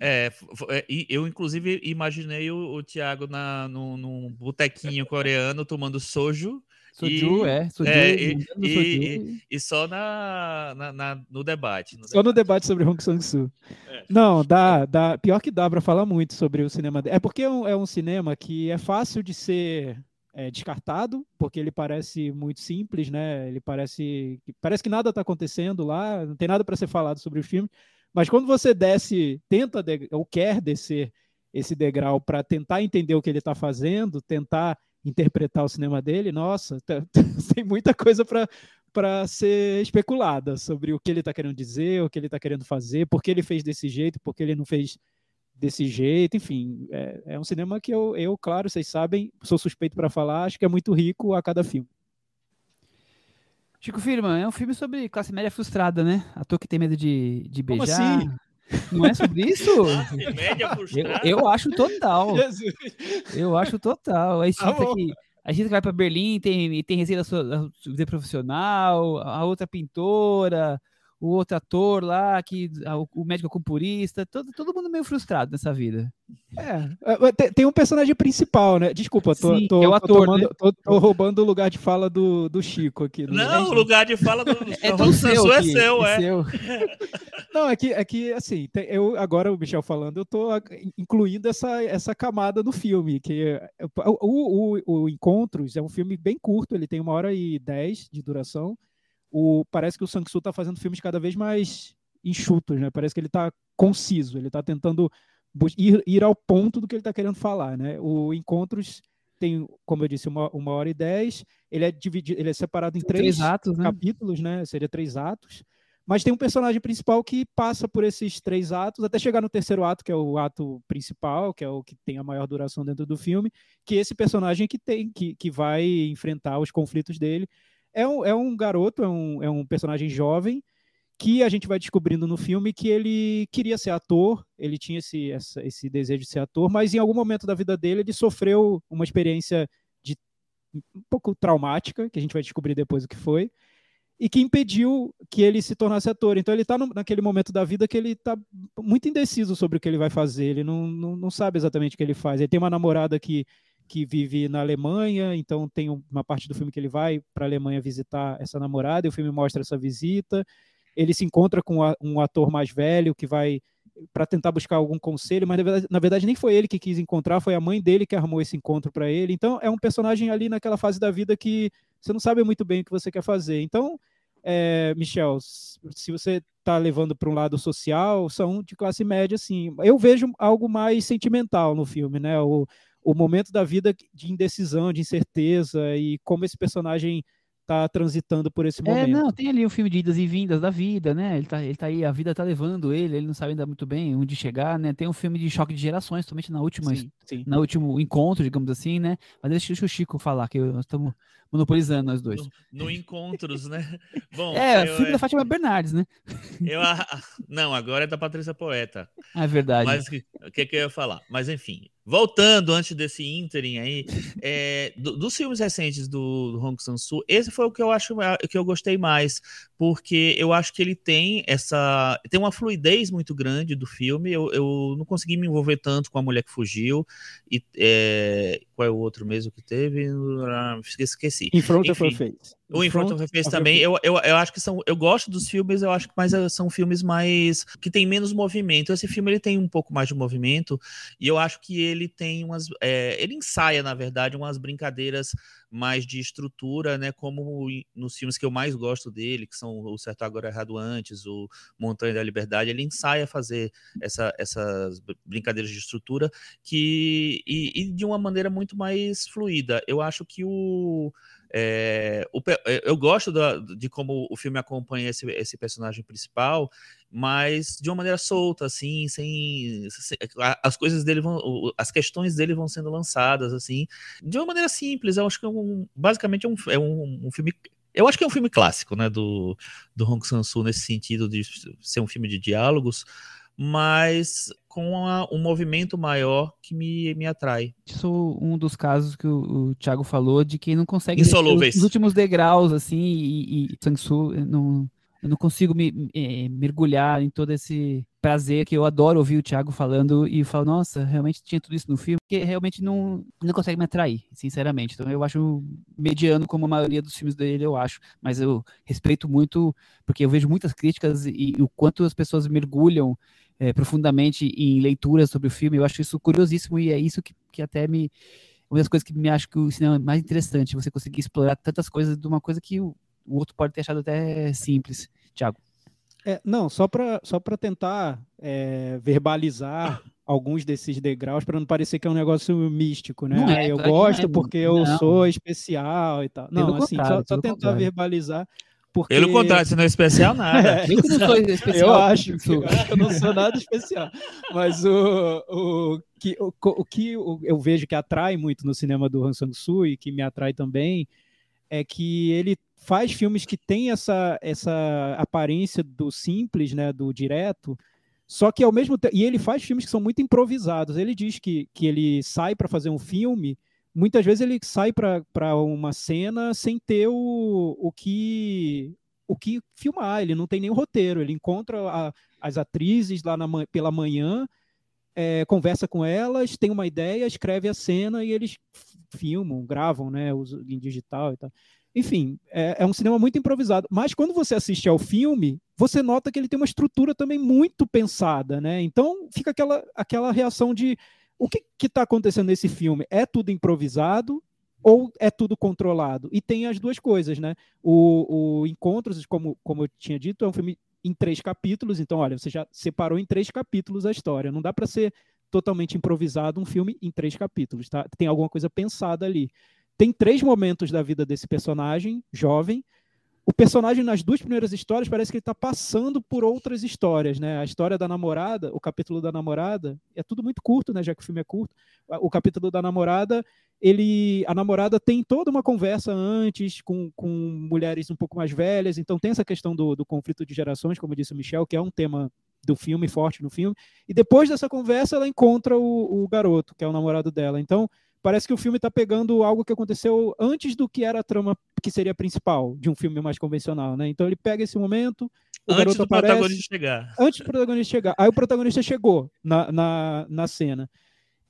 É, é eu, inclusive, imaginei o, o Thiago na, no, num botequinho coreano tomando soju. Soju, e, é. Soju, é e, e, e, só na, na, na, no debate. No só debate. no debate sobre Hong Sang-soo. É. Não, dá, dá. Pior que dá para falar muito sobre o cinema. É porque é um, é um cinema que é fácil de ser é, descartado, porque ele parece muito simples, né? Ele parece parece que nada está acontecendo lá, não tem nada para ser falado sobre o filme. Mas quando você desce, tenta ou quer descer esse degrau para tentar entender o que ele está fazendo, tentar interpretar o cinema dele, nossa, tem muita coisa para ser especulada sobre o que ele está querendo dizer, o que ele está querendo fazer, por que ele fez desse jeito, por que ele não fez desse jeito, enfim, é, é, um cinema que eu, eu, claro, vocês sabem, sou suspeito para falar, acho que é muito rico a cada filme. Chico Firma, é um filme sobre classe média frustrada, né? Ator que tem medo de, de beijar. Como assim? Não é sobre isso? Classe média frustrada? Eu, eu acho total. Jesus. Eu acho total. Aí tá que a gente vai para Berlim, tem, tem receita de profissional, a outra pintora, o outro ator lá, que o médico acupunturista, todo, todo mundo meio frustrado nessa vida. É, é tem, tem um personagem principal, né? Desculpa, tô, Sim, tô, é o ator, tô, tomando, né? tô, tô, roubando o lugar de fala do, do Chico aqui. Não, o lugar de fala do, é do seu, é seu, é. Seu. Não, é que, é que assim, eu, agora o Michel falando, eu tô incluindo essa, essa camada no filme, que o, o, o, o Encontros é um filme bem curto, ele tem uma hora e dez de duração, o, parece que o Sang-soo está fazendo filmes cada vez mais enxutos, né? Parece que ele está conciso, ele está tentando ir, ir, ao ponto do que ele está querendo falar, né? O Encontros tem, como eu disse, uma, uma hora e dez, ele é dividido, ele é separado em três, três atos, né? capítulos, né? Seria três atos. Mas tem um personagem principal que passa por esses três atos, até chegar no terceiro ato, que é o ato principal, que é o que tem a maior duração dentro do filme, que esse personagem que tem, que, que vai enfrentar os conflitos dele é um, é um garoto, é um, é um personagem jovem que a gente vai descobrindo no filme que ele queria ser ator, ele tinha esse, essa, esse desejo de ser ator, mas em algum momento da vida dele ele sofreu uma experiência de, um pouco traumática, que a gente vai descobrir depois o que foi, e que impediu que ele se tornasse ator. Então ele está naquele momento da vida que ele está muito indeciso sobre o que ele vai fazer, ele não, não, não sabe exatamente o que ele faz. Ele tem uma namorada que que vive na Alemanha, então tem uma parte do filme que ele vai para a Alemanha visitar essa namorada, e o filme mostra essa visita. Ele se encontra com um ator mais velho que vai para tentar buscar algum conselho, mas na verdade, na verdade, nem foi ele que quis encontrar, foi a mãe dele que arrumou esse encontro para ele. Então é um personagem ali naquela fase da vida que você não sabe muito bem o que você quer fazer. Então, é, Michel, se você está levando para um lado social, são de classe média, sim. Eu vejo algo mais sentimental no filme, né? O, o momento da vida de indecisão, de incerteza e como esse personagem tá transitando por esse momento. É, não, tem ali um filme de idas e vindas da vida, né? Ele tá, ele tá aí, a vida tá levando ele, ele não sabe ainda muito bem onde chegar, né? Tem um filme de choque de gerações, somente na última, sim, sim. na último encontro, digamos assim, né? Mas deixa o Chico falar, que nós estamos monopolizando nós dois. No, no Encontros, né? Bom, é, eu, filme é... da Fátima Bernardes, né? Eu, não, agora é da Patrícia Poeta. É verdade. Mas o que, que eu ia falar? Mas enfim, voltando antes desse ínterim aí, é, do, dos filmes recentes do, do Hong Sang-soo, esse foi o que eu acho que eu gostei mais, porque eu acho que ele tem essa tem uma fluidez muito grande do filme. Eu, eu não consegui me envolver tanto com a mulher que fugiu e é, qual é o outro mesmo que teve? Esqueci. In Front of Her Face. O In Front of Face também, eu, eu, eu acho que são. Eu gosto dos filmes, eu acho que mais eh, são filmes mais. que tem menos movimento. Esse filme ele tem um pouco mais de movimento, e eu acho que ele tem umas. É, ele ensaia, na verdade, umas brincadeiras mais de estrutura, né? Como nos filmes que eu mais gosto dele, que são o Certo Agora Errado Antes, o Montanha da Liberdade, ele ensaia fazer essa, essas brincadeiras de estrutura que e, e de uma maneira muito mais fluida. Eu acho que o é, o, é, eu gosto da, de como o filme acompanha esse, esse, personagem principal, mas de uma maneira solta, assim, sem, sem, as coisas dele vão, as questões dele vão sendo lançadas, assim, de uma maneira simples. Eu acho que é um, basicamente é um, é um, um filme eu acho que é um filme clássico, né, do, do Hong Sang-soo nesse sentido de ser um filme de diálogos, mas com a, um movimento maior que me, me atrai. Isso um dos casos que o, o Thiago falou de quem não consegue Insolúveis. os, últimos degraus assim e, e Sang-soo não eu não consigo me é, mergulhar em todo esse prazer que eu adoro ouvir o Thiago falando e falo, nossa, realmente tinha tudo isso no filme, que realmente não, não consegue me atrair, sinceramente. Então eu acho mediano como a maioria dos filmes dele, eu acho, mas eu respeito muito, porque eu vejo muitas críticas e, e o quanto as pessoas mergulham é, profundamente em leituras sobre o filme. Eu acho isso curiosíssimo e é isso que, que até me. Uma das coisas que me acho que o cinema é mais interessante, você conseguir explorar tantas coisas de uma coisa que o, o outro pode ter achado até simples. Tiago. É, não, só para só tentar é, verbalizar alguns desses degraus, para não parecer que é um negócio místico, né? É, ah, eu gosto é, porque eu sou especial e tal. Não, assim, só, só tentar contrário. verbalizar porque... Pelo contrário, você não é especial nada. eu não sou especial. Eu acho, eu acho que eu não sou nada especial. Mas o, o, que, o, o que eu vejo que atrai muito no cinema do Han Sang-soo e que me atrai também é que ele faz filmes que têm essa, essa aparência do simples, né, do direto, só que ao mesmo tempo... E ele faz filmes que são muito improvisados. Ele diz que, que ele sai para fazer um filme muitas vezes ele sai para uma cena sem ter o, o que o que filmar, ele não tem nem roteiro, ele encontra a, as atrizes lá na, pela manhã, é, conversa com elas, tem uma ideia, escreve a cena e eles filmam, gravam, né, em digital e tal. Enfim, é, é, um cinema muito improvisado. Mas quando você assiste ao filme, você nota que ele tem uma estrutura também muito pensada, né? Então fica aquela, aquela reação de o que está acontecendo nesse filme? É tudo improvisado ou é tudo controlado? E tem as duas coisas, né? O, o Encontros, como, como eu tinha dito, é um filme em três capítulos, então, olha, você já separou em três capítulos a história. Não dá para ser totalmente improvisado um filme em três capítulos, tá? Tem alguma coisa pensada ali. Tem três momentos da vida desse personagem jovem o personagem nas duas primeiras histórias parece que ele está passando por outras histórias, né? A história da namorada, o capítulo da namorada, é tudo muito curto, né? Já que o filme é curto. O capítulo da namorada, ele, a namorada tem toda uma conversa antes com, com mulheres um pouco mais velhas, então tem essa questão do, do conflito de gerações, como disse o Michel, que é um tema do filme forte no filme. E depois dessa conversa, ela encontra o, o garoto, que é o namorado dela. Então parece que o filme está pegando algo que aconteceu antes do que era a trama que seria principal de um filme mais convencional, né? Então ele pega esse momento, o antes do aparece, protagonista chegar. Antes do protagonista chegar. Aí o protagonista chegou na, na, na cena.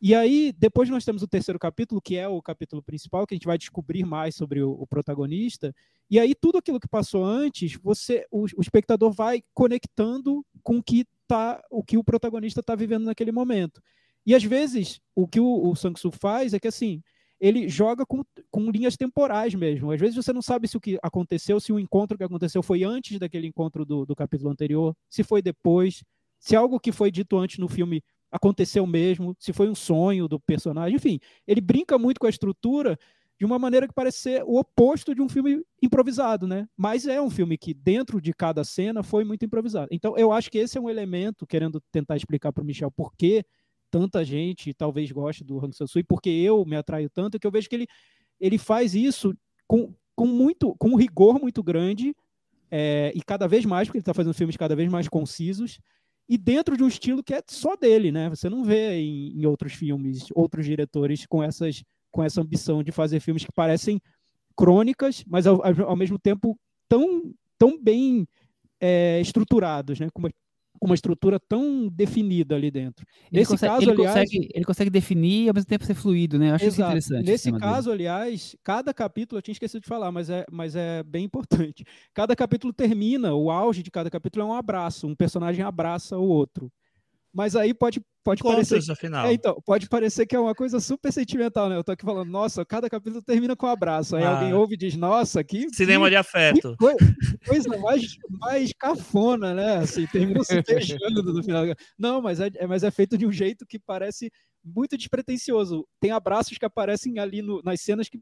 E aí, depois nós temos o terceiro capítulo, que é o capítulo principal, que a gente vai descobrir mais sobre o, o protagonista. E aí, tudo aquilo que passou antes, você, o, o espectador vai conectando com o que, tá, o, que o protagonista está vivendo naquele momento. E às vezes, o que o, o Sang-Soo faz é que assim, ele joga com, com linhas temporais mesmo. Às vezes você não sabe se o que aconteceu, se o encontro que aconteceu foi antes daquele encontro do, do capítulo anterior, se foi depois, se algo que foi dito antes no filme aconteceu mesmo, se foi um sonho do personagem. Enfim, ele brinca muito com a estrutura de uma maneira que parece ser o oposto de um filme improvisado, né? Mas é um filme que, dentro de cada cena, foi muito improvisado. Então, eu acho que esse é um elemento, querendo tentar explicar para o Michel por que tanta gente talvez goste do Hang Sang-soo porque eu me atraio tanto, que eu vejo que ele, ele faz isso com, com muito com um rigor muito grande é, e cada vez mais, porque ele está fazendo filmes cada vez mais concisos e dentro de um estilo que é só dele, né? Você não vê em, em outros filmes, outros diretores com essas com essa ambição de fazer filmes que parecem crônicas, mas ao, ao mesmo tempo tão, tão bem é, estruturados, né? Como, com uma estrutura tão definida ali dentro. Ele Nesse consegue, caso, ele, aliás, consegue, ele consegue definir e ao mesmo tempo ser fluido, né? Eu acho isso Exato. interessante. o Nesse sistema dele. caso, aliás, cada capítulo, eu tinha esquecido de falar, mas é, mas é bem importante. Cada capítulo termina, o auge de cada capítulo é um abraço, um personagem abraça o outro. Mas aí pode, pode parecer. Contas, afinal. É, então, pode parecer que é uma coisa super sentimental, né? Eu tô aqui falando, nossa, cada capítulo termina com um abraço. Aí Ah. alguém ouve e diz, nossa, que. Cinema que, de afeto. que coi- coisa mais, mais cafona, né? Assim, termina se beijando no final. Não, mas é, é- mas é feito de um jeito que parece muito despretensioso. Tem abraços que aparecem ali no- nas cenas que,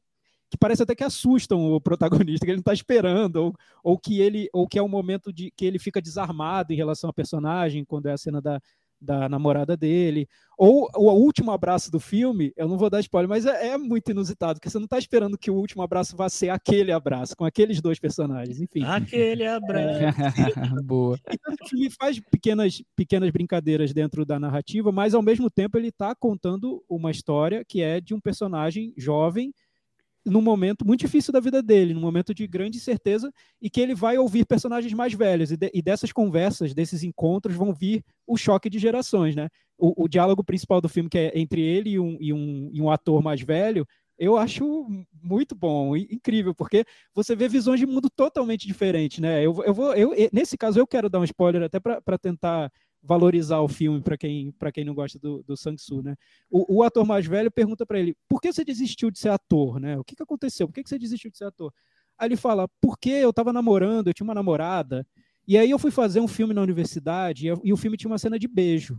que parece até que assustam o protagonista, que ele não está esperando, ou, ou que ele, ou que é um momento de que ele fica desarmado em relação ao personagem, quando é a cena da, da namorada dele. Ou o último abraço do filme, eu não vou dar spoiler, mas é, é muito inusitado, porque você não está esperando que o último abraço vá ser aquele abraço, com aqueles dois personagens. Enfim. Aquele abraço. Boa. Então, o filme faz pequenas, pequenas brincadeiras dentro da narrativa, mas ao mesmo tempo ele está contando uma história que é de um personagem jovem num momento muito difícil da vida dele, num momento de grande incerteza, e que ele vai ouvir personagens mais velhos, e, de- e dessas conversas, desses encontros, vão vir o choque de gerações, né? O, o diálogo principal do filme, que é entre ele e um, e um, e um ator mais velho, eu acho muito bom, incrível, porque você vê visões de mundo totalmente diferentes, né? Eu, eu vou, eu, nesse caso, eu quero dar um spoiler até para tentar valorizar o filme para quem, quem não gosta do, do Sang-Soo, né? O, o ator mais velho pergunta para ele: por que você desistiu de ser ator, né? O que, que aconteceu? Por que, que você desistiu de ser ator? Aí ele fala: porque eu estava namorando, eu tinha uma namorada, e aí eu fui fazer um filme na universidade, e, o filme tinha uma cena de beijo.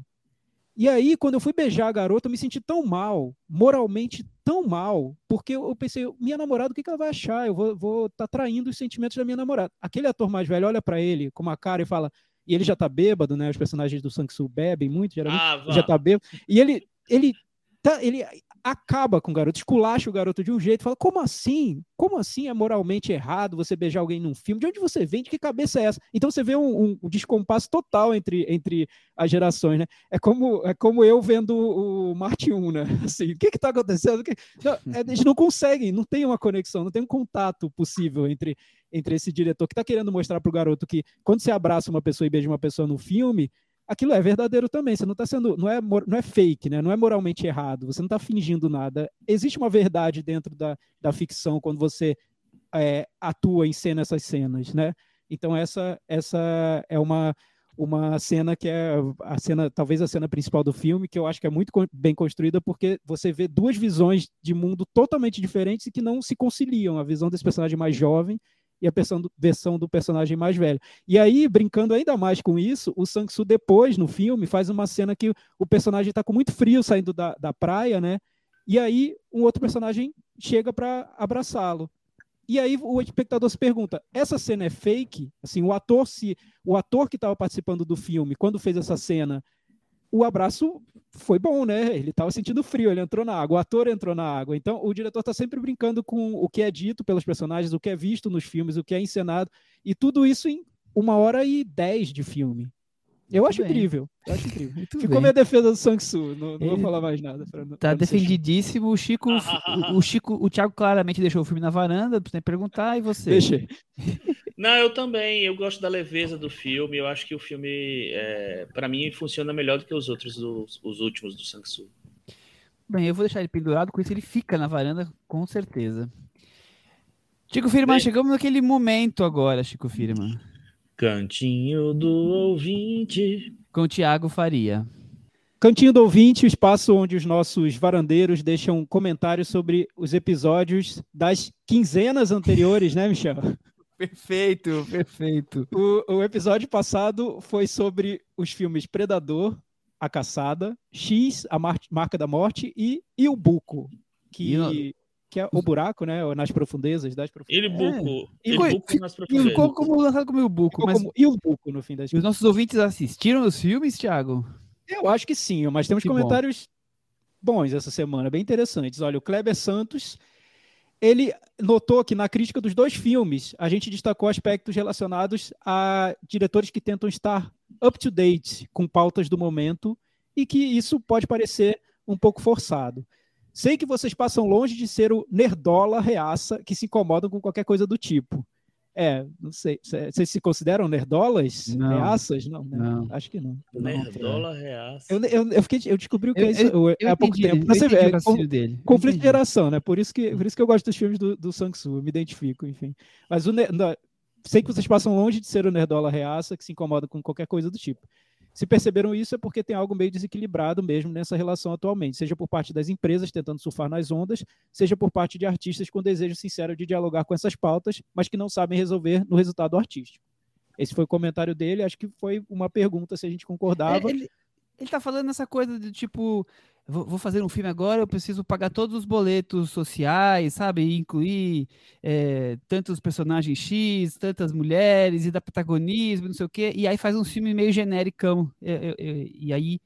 E aí, quando eu fui beijar a garota, eu me senti tão mal, moralmente tão mal, porque eu pensei, minha namorada, o que, que ela vai achar? Eu vou estar tá traindo os sentimentos da minha namorada. Aquele ator mais velho olha para ele com uma cara e fala, e ele já tá bêbado, né? Os personagens do Sang-Soo bebem muito, geralmente Ah, já tá bêbado. E ele, ele, tá, ele acaba com o garoto, esculacha o garoto de um jeito, fala: como assim? Como assim é moralmente errado você beijar alguém num filme? De onde você vem? De que cabeça é essa? Então você vê um, um descompasso total entre, entre as gerações, né? É como, é como eu vendo o Marte 1, né? Assim, o que que tá acontecendo? Que- Não, é, eles não conseguem, não tem uma conexão, não tem um contato possível entre, entre esse diretor que está querendo mostrar para o garoto que quando você abraça uma pessoa e beija uma pessoa no filme, aquilo é verdadeiro também. Você não está sendo, não é, não é fake, né? Não é moralmente errado. Você não está fingindo nada. Existe uma verdade dentro da, da ficção quando você é, atua em cena essas cenas, né? Então essa essa é uma uma cena que é a cena, talvez a cena principal do filme, que eu acho que é muito bem construída, porque você vê duas visões de mundo totalmente diferentes e que não se conciliam. A visão desse personagem mais jovem e a versão do, personagem mais velho. E aí, brincando ainda mais com isso, o Sang-Soo depois, no filme, faz uma cena que o personagem está com muito frio saindo da, da praia, né? E aí, um outro personagem chega para abraçá-lo. E aí o espectador se pergunta: essa cena é fake? Assim, o ator se o ator que estava participando do filme, quando fez essa cena, o abraço foi bom, né? Ele estava sentindo frio, ele entrou na água, o ator entrou na água. Então, o diretor está sempre brincando com o que é dito pelos personagens, o que é visto nos filmes, o que é encenado, e tudo isso em uma hora e dez de filme. Eu Muito acho bem. incrível. Eu acho incrível. Muito Ficou bem. minha defesa do Sang-Soo. Não, não vou falar mais nada. pra Tá pra defendidíssimo. O Chico, o, o Chico, o Thiago claramente deixou o filme na varanda, você perguntar, e você? Deixei. Não, eu também. Eu gosto da leveza do filme. Eu acho que o filme, é, para mim, funciona melhor do que os outros, dos, os últimos do Sang-Soo. Bem, eu vou deixar ele pendurado, com isso ele fica na varanda, com certeza. Chico Firman, Bem. chegamos naquele momento agora, Chico Firman. Cantinho do ouvinte. Com o Thiago Faria. Cantinho do Ouvinte, o espaço onde os nossos varandeiros deixam comentários sobre os episódios das quinzenas anteriores, né, Michel? Perfeito, perfeito. O, o episódio passado foi sobre os filmes Predador, A Caçada, X, A Mar- Marca da Morte e, e O Buco, que, E que é o buraco, né? Nas profundezas, das profundezas. Ele buco. E Ele buco nas profundezas. ficou como lançado como o Buco, mas como- E o Buco, no fim das os nossos ouvintes assistiram os filmes, Thiago? Eu acho que sim, mas temos Que bom. comentários bons essa semana, bem interessantes. Olha, o Kleber Santos, ele notou que na crítica dos dois filmes, a gente destacou aspectos relacionados a diretores que tentam estar up to date com pautas do momento e que isso pode parecer um pouco forçado. Sei que vocês passam longe de ser o nerdola reaça que se incomodam com qualquer coisa do tipo. É, não sei. Vocês se consideram nerdolas? Não. Reaças? Não, né? Não. Acho que não. Nerdola reaça. Eu, eu, eu, fiquei, eu descobri o que Eu- é isso eu- Eu há pouco entendi, tempo. você ver, o é dele. conflito de geração, né? Por isso que, por isso que eu gosto dos filmes do, do Sang-Soo, eu me identifico, enfim. Mas o, sei que vocês passam longe de ser o nerdola reaça que se incomoda com qualquer coisa do tipo. Se perceberam isso é porque tem algo meio desequilibrado mesmo nessa relação atualmente, seja por parte das empresas tentando surfar nas ondas, seja por parte de artistas com desejo sincero de dialogar com essas pautas, mas que não sabem resolver no resultado artístico. Esse foi o comentário dele, acho que foi uma pergunta se a gente concordava. É, ele, ele tá falando essa coisa de tipo, vou, vou fazer um filme agora, eu preciso pagar todos os boletos sociais, sabe? Incluir é, tantos personagens X, tantas mulheres, e dar protagonismo, não sei o quê. E aí faz um filme meio genericão. É, é, é, e aí.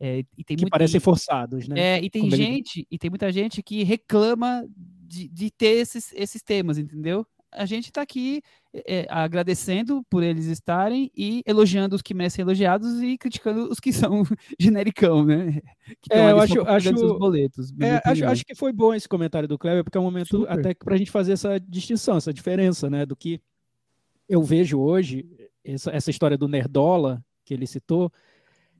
é, e tem que muito, parecem forçados, né? É, e tem Como ele- gente, e tem muita gente que reclama de, de ter esses, esses temas, entendeu? A gente está aqui é, agradecendo por eles estarem e elogiando os que merecem elogiados e criticando os que são genericão, né? Que É, eu acho- acho- boletos. É, acho, acho que foi bom esse comentário do Kleber, porque é um momento Super. até para a gente fazer essa distinção, essa diferença, né? Do que eu vejo hoje, essa, essa história do Nerdola que ele citou,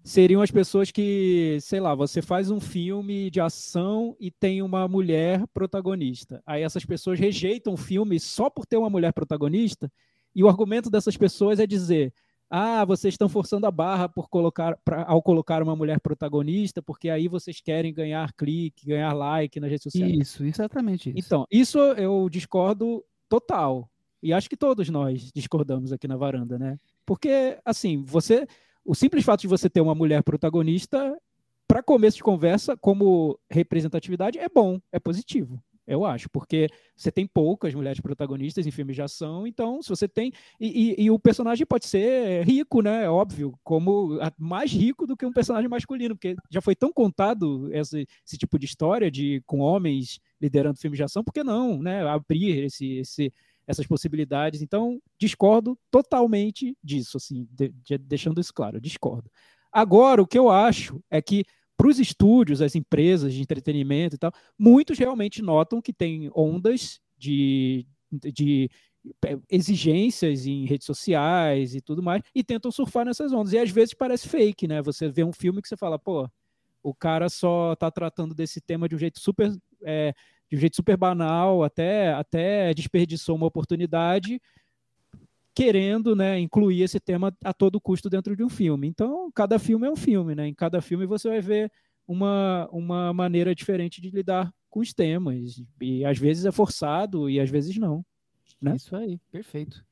seriam as pessoas que, sei lá, você faz um filme de ação e tem uma mulher protagonista. Aí essas pessoas rejeitam o filme só por ter uma mulher protagonista, e o argumento dessas pessoas é dizer. Ah, vocês estão forçando a barra por colocar, pra- ao colocar uma mulher protagonista, porque aí vocês querem ganhar clique, ganhar like nas redes sociais. Isso, exatamente isso. Então, isso eu discordo total. E acho que todos nós discordamos aqui na varanda, né? Porque, assim, você. O simples fato de você ter uma mulher protagonista, para começo de conversa, como representatividade, é bom, é positivo. Eu acho, porque você tem poucas mulheres protagonistas em filmes de ação, então, se você tem. E, e- e o personagem pode ser rico, né? É óbvio, como mais rico do que um personagem masculino, porque já foi tão contado esse, esse tipo de história de com homens liderando filmes de ação, por que não, né? Abrir esse, esse, essas possibilidades. Então, discordo totalmente disso, assim, de- de- deixando isso claro, discordo. Agora, o que eu acho é que para os estúdios, as empresas de entretenimento e tal, muitos realmente notam que tem ondas de, de é, exigências em redes sociais e tudo mais, e tentam surfar nessas ondas. E às vezes parece fake, né? Você vê um filme que você fala, pô, o cara só está tratando desse tema de um jeito super, é, de um jeito super banal, até, até desperdiçou uma oportunidade querendo né, incluir esse tema a todo custo dentro de um filme. Então, cada filme é um filme, né? Em cada filme você vai ver uma, uma maneira diferente de lidar com os temas. E às vezes é forçado e às vezes não. né? Isso aí, perfeito.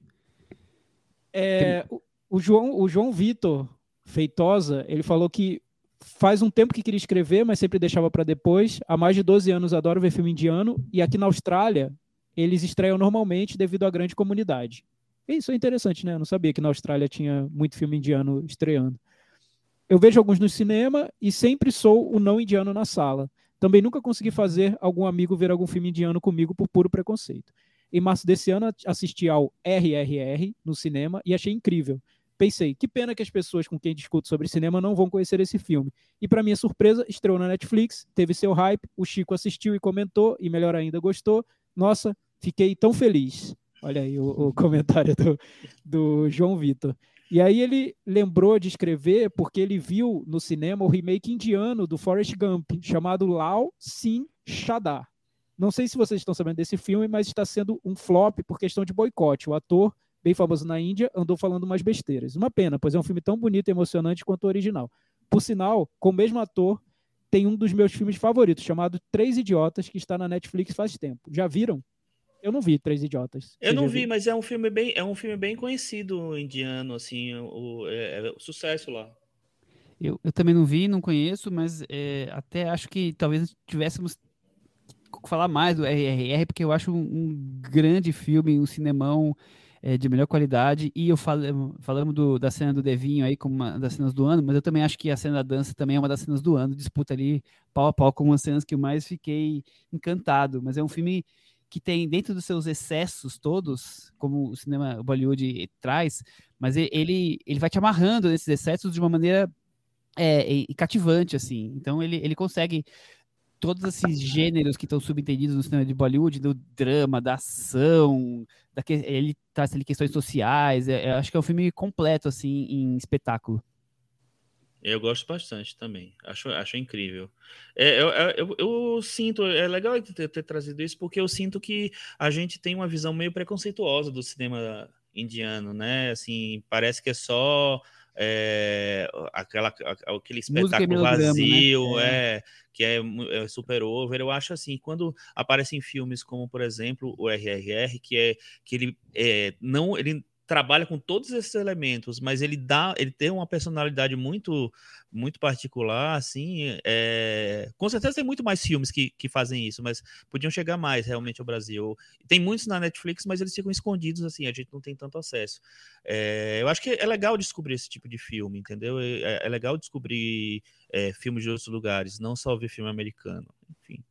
É, o, o João, o João Vitor Feitosa, ele falou que faz um tempo que queria escrever, mas sempre deixava para depois. Há mais de 12 anos adoro ver filme indiano e aqui na Austrália eles estreiam normalmente devido à grande comunidade. Isso é interessante, né? Eu não sabia que na Austrália tinha muito filme indiano estreando. Eu vejo alguns no cinema e sempre sou o não indiano na sala. Também nunca consegui fazer algum amigo ver algum filme indiano comigo por puro preconceito. Em março desse ano, assisti ao RRR no cinema e achei incrível. Pensei, que pena que as pessoas com quem discuto sobre cinema não vão conhecer esse filme. E para minha surpresa, estreou na Netflix, teve seu hype, o Chico assistiu e comentou, e melhor ainda, gostou. Nossa, fiquei tão feliz. Olha aí o, o comentário do, do João Vitor. E aí ele lembrou de escrever porque ele viu no cinema o remake indiano do Forrest Gump, chamado Lao Sin Chadar. Não sei se vocês estão sabendo desse filme, mas está sendo um flop por questão de boicote. O ator, bem famoso na Índia, andou falando umas besteiras. Uma pena, pois é um filme tão bonito e emocionante quanto o original. Por sinal, com o mesmo ator, tem um dos meus filmes favoritos, chamado Três Idiotas, que está na Netflix faz tempo. Já viram? Eu não vi Três Idiotas. Eu não vi, viu? mas é um filme bem, é um filme bem conhecido indiano, assim, o, é, é o sucesso lá. Eu, eu também não vi, não conheço, mas é, até acho que talvez tivéssemos que falar mais do RRR, porque eu acho um, um grande filme, um cinemão é, de melhor qualidade. E eu falo, falamos do- da cena do Devinho aí como uma das cenas do ano, mas eu também acho que a cena da dança também é uma das cenas do ano, disputa ali pau a pau com umas cenas que eu mais fiquei encantado. Mas é um filme que tem dentro dos seus excessos todos, como o cinema Bollywood traz, mas ele, ele vai te amarrando nesses excessos de uma maneira é, e cativante, assim. Então ele, ele consegue todos esses gêneros que estão subentendidos no cinema de Bollywood, do drama, da ação, da que, ele traz ali questões sociais. É, é, acho que é um filme completo, assim, em espetáculo. Eu gosto bastante também. Acho, acho incrível. É, eu, eu, eu, sinto, é legal ter, ter, trazido isso, porque eu sinto que a gente tem uma visão meio preconceituosa do cinema indiano, né? Assim, parece que é só é, aquela, aquele espetáculo né? vazio, né? é. é. que é, é, super over. Eu acho assim, quando aparecem filmes como, por exemplo, o RRR, que é que ele é, não ele trabalha com todos esses elementos, mas ele dá, ele tem uma personalidade muito, muito particular, assim. É... Com certeza tem muito mais filmes que, que fazem isso, mas podiam chegar mais realmente ao Brasil. Tem muitos na Netflix, mas eles ficam escondidos, assim, a gente não tem tanto acesso. É... Eu acho que é legal descobrir esse tipo de filme, entendeu? É, é legal descobrir é, filmes de outros lugares, não só ver filme americano. Enfim,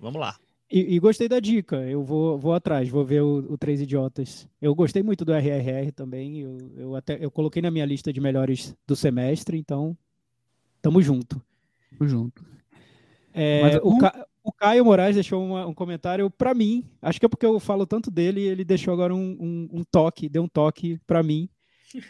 vamos lá. E, e, gostei da dica, eu vou, vou atrás, vou ver o, o, Três Idiotas. Eu gostei muito do RRR também, eu, eu, até eu coloquei na minha lista de melhores do semestre, então tamo junto. Tamo junto. É, Mas, o, Ca, o, Caio Moraes deixou uma, um comentário para mim, acho que é porque eu falo tanto dele, ele deixou agora um, um, um toque, deu um toque para mim.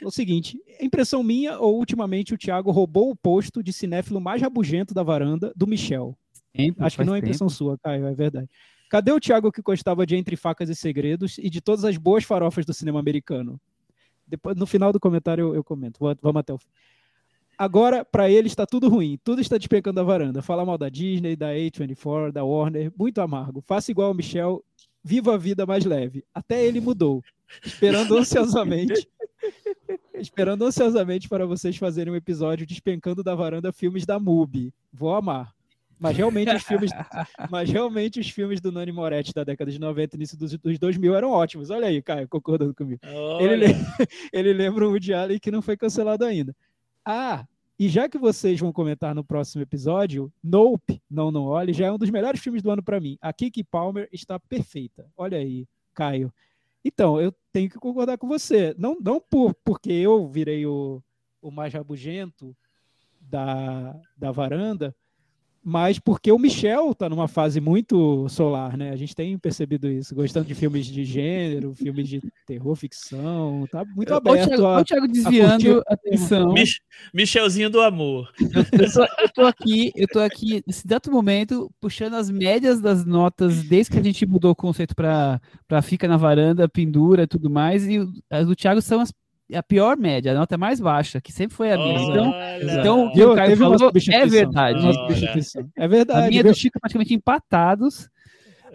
É o seguinte, impressão minha ou ultimamente o Thiago roubou o posto de cinéfilo mais rabugento da varanda do Michel. Tempo, Acho que não é impressão tempo. sua, Caio, é verdade. Cadê o Thiago que gostava de Entre Facas e Segredos e de todas as boas farofas do cinema americano? Depois, no final do comentário eu, eu comento. Vamos até o fim. Agora, para ele está tudo ruim, tudo está despencando a varanda. Fala mal da Disney, da A24, da Warner, muito amargo. Faça igual o Michel, viva a vida mais leve. Até ele mudou. Esperando ansiosamente. esperando ansiosamente para vocês fazerem um episódio despencando da varanda filmes da MUBI. Vou amar. Mas realmente os filmes, mas realmente os filmes do Nani Moretti da década de 90 início dos, dos 2000 eram ótimos. Olha aí, Caio, concordando comigo. Ele, ele lembra o Allen que não foi cancelado ainda. Ah, e já que vocês vão comentar no próximo episódio, Nope, Não Não Olhe, já é um dos melhores filmes do ano para mim. A Kiki Palmer está perfeita. Olha aí, Caio. Então, eu tenho que concordar com você. Não, não por, porque eu virei o, o mais rabugento da, da varanda, mas porque o Michel está numa fase muito solar, né? A gente tem percebido isso, gostando de filmes de gênero, filmes de terror, ficção, tá muito aberto. Olha o Thiago desviando a atenção. Mich Michelzinho do amor. Eu, eu, tô, eu, tô, aqui, eu tô aqui, nesse dado momento, puxando as médias das notas desde que a gente mudou o conceito para fica na varanda, pendura e tudo mais, e as do Thiago são as a pior média, a nota mais baixa, que sempre foi a minha. Então, então o que o Caio falou é verdade. É verdade. A minha do Chico praticamente empatados.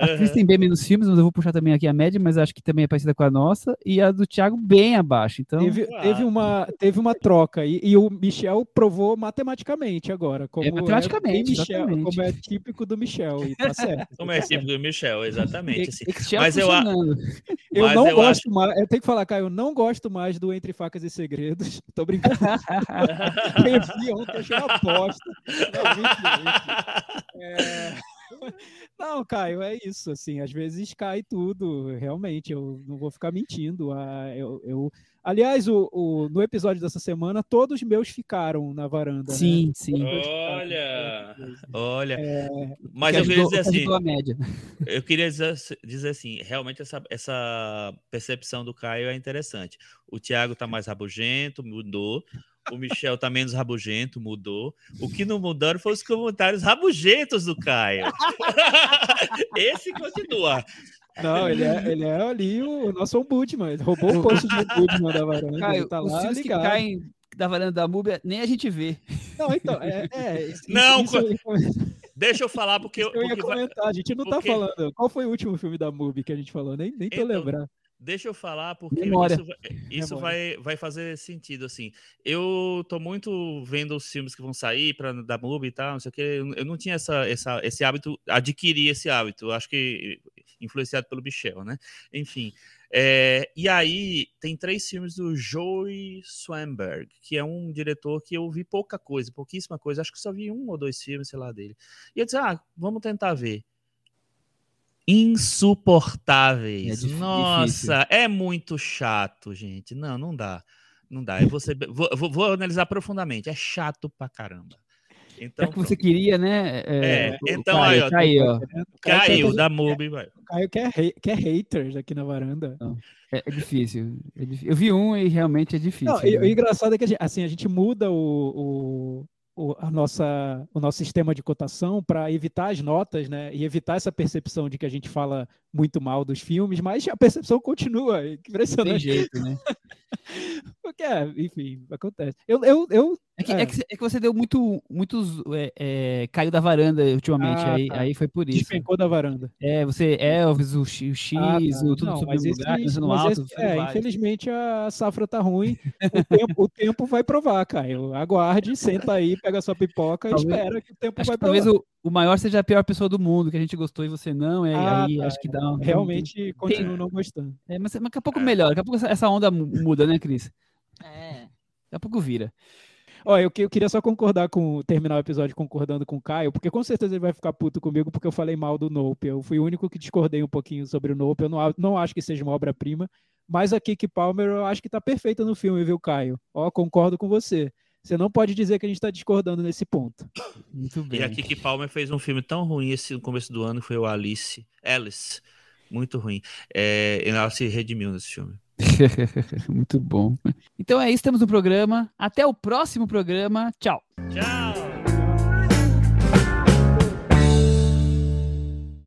A uhum. Cris tem bem menos filmes, mas eu vou puxar também aqui a média, mas acho que também é parecida com a nossa. E a do Thiago bem abaixo. Então... Teve, teve, uma, teve uma troca. E, e, o Michel provou matematicamente agora. Como é matematicamente. É Michel, como é típico do Michel. E tá certo. como é típico do Michel, exatamente. Assim. mas eu, eu mas não eu gosto acho... mais. Eu tenho que falar, Caio, eu não gosto mais do Entre Facas e Segredos. Tô brincando. eu vi ontem, achei uma aposta. É... Não, Caio, é isso. Assim, às vezes cai tudo. Realmente, eu não vou ficar mentindo. Ah, eu, eu... Aliás, o, o, no episódio dessa semana, todos meus ficaram na varanda. Sim, né? sim. Olha, olha. É... Mas eu queria dizer assim. Eu queria dizer, dizer assim, realmente essa, essa percepção do Caio é interessante. O Thiago tá mais rabugento, mudou. O Michel tá menos rabugento, mudou. O que não mudaram foram os comentários rabugentos do Caio. Esse continua. Não, ele é, ele é ali o nosso ombudsman. Ele roubou o posto de ombudsman da varanda. Caio, tá os fios que caem da varanda da Múbia, nem a gente vê. Não, então, é... é isso, não, isso, isso, deixa eu falar porque... eu ia comentar, a gente não tá porque... tá falando. Qual foi o último filme da Mubi que a gente falou? Nem, nem tô então, lembrando. Deixa eu falar, porque Memória. isso, isso vai, vai fazer sentido, assim. Eu tô muito vendo os filmes que vão sair para da MUBI e tal, não sei o que. Eu não tinha essa, essa, esse hábito, adquiri esse hábito. Acho que influenciado pelo Michel, né? Enfim. É, e aí tem três filmes do Joey Swanberg, que é um diretor que eu vi pouca coisa, pouquíssima coisa. Acho que só vi um ou dois filmes, sei lá, dele. E eu disse, ah, vamos tentar ver insuportáveis. É Nossa, difícil. é muito chato, gente. Não, não dá. Não dá. Eu vou, ser, vou, vou, vou, analisar profundamente. É chato pra caramba. Então, Já que você queria, né? É, o então Caio, aí, ó, caiu quer- da MUBI, vai. O Caio quer, ha- quer haters aqui na varanda. É, é difícil, é Eu vi um e realmente é difícil. Não, e, né? o engraçado é que a gente, assim, a gente muda o, o, o- a nossa, o nosso sistema de cotação para evitar as notas, né? E evitar essa percepção de que a gente fala muito mal dos filmes, mas a percepção continua. Não tem Impressionante. jeito, né? Porque, é, enfim, acontece. Eu, eu, eu É que, É. é que, é que você deu muito, muitos. É, é, caiu da varanda ultimamente, Ah, aí, tá. aí foi por isso. despencou da varanda. É, você, Elvis, o X, o, X, Ah, tá. o tudo Não, sobre mas esse- lugar, mas alto. esse- é, infelizmente a safra tá ruim. O tempo, o tempo vai provar, Caio. Aguarde, senta aí, pega sua pipoca e Talvez- espera que o tempo Acho vai que talvez provar. o, o maior seja a pior pessoa do mundo, que a gente gostou e você não, é, Ah, aí tá, acho que dá um- Realmente continuo não gostando. É, mas mas daqui a pouco melhora, daqui a pouco essa- onda mu- muda, né, Cris? É. Daqui a pouco vira. Ó, eu, que- eu queria só concordar com terminar o episódio concordando com o Caio, porque com certeza ele vai ficar puto comigo porque eu falei mal do Nope. Eu fui o único que discordei um pouquinho sobre o Nope. Eu não, não acho que seja uma obra-prima, mas a Kiki Palmer eu acho que tá perfeita no filme, viu, Caio? Ó, concordo com você. Você não pode dizer que a gente tá discordando nesse ponto. Muito bem. E a Kiki Palmer fez um filme tão ruim esse no começo do ano, que foi o Alice. Alice. Muito ruim. É, ela se redimiu nesse filme. Muito bom. Então é isso, estamos no programa. Até o próximo programa. Tchau. Tchau!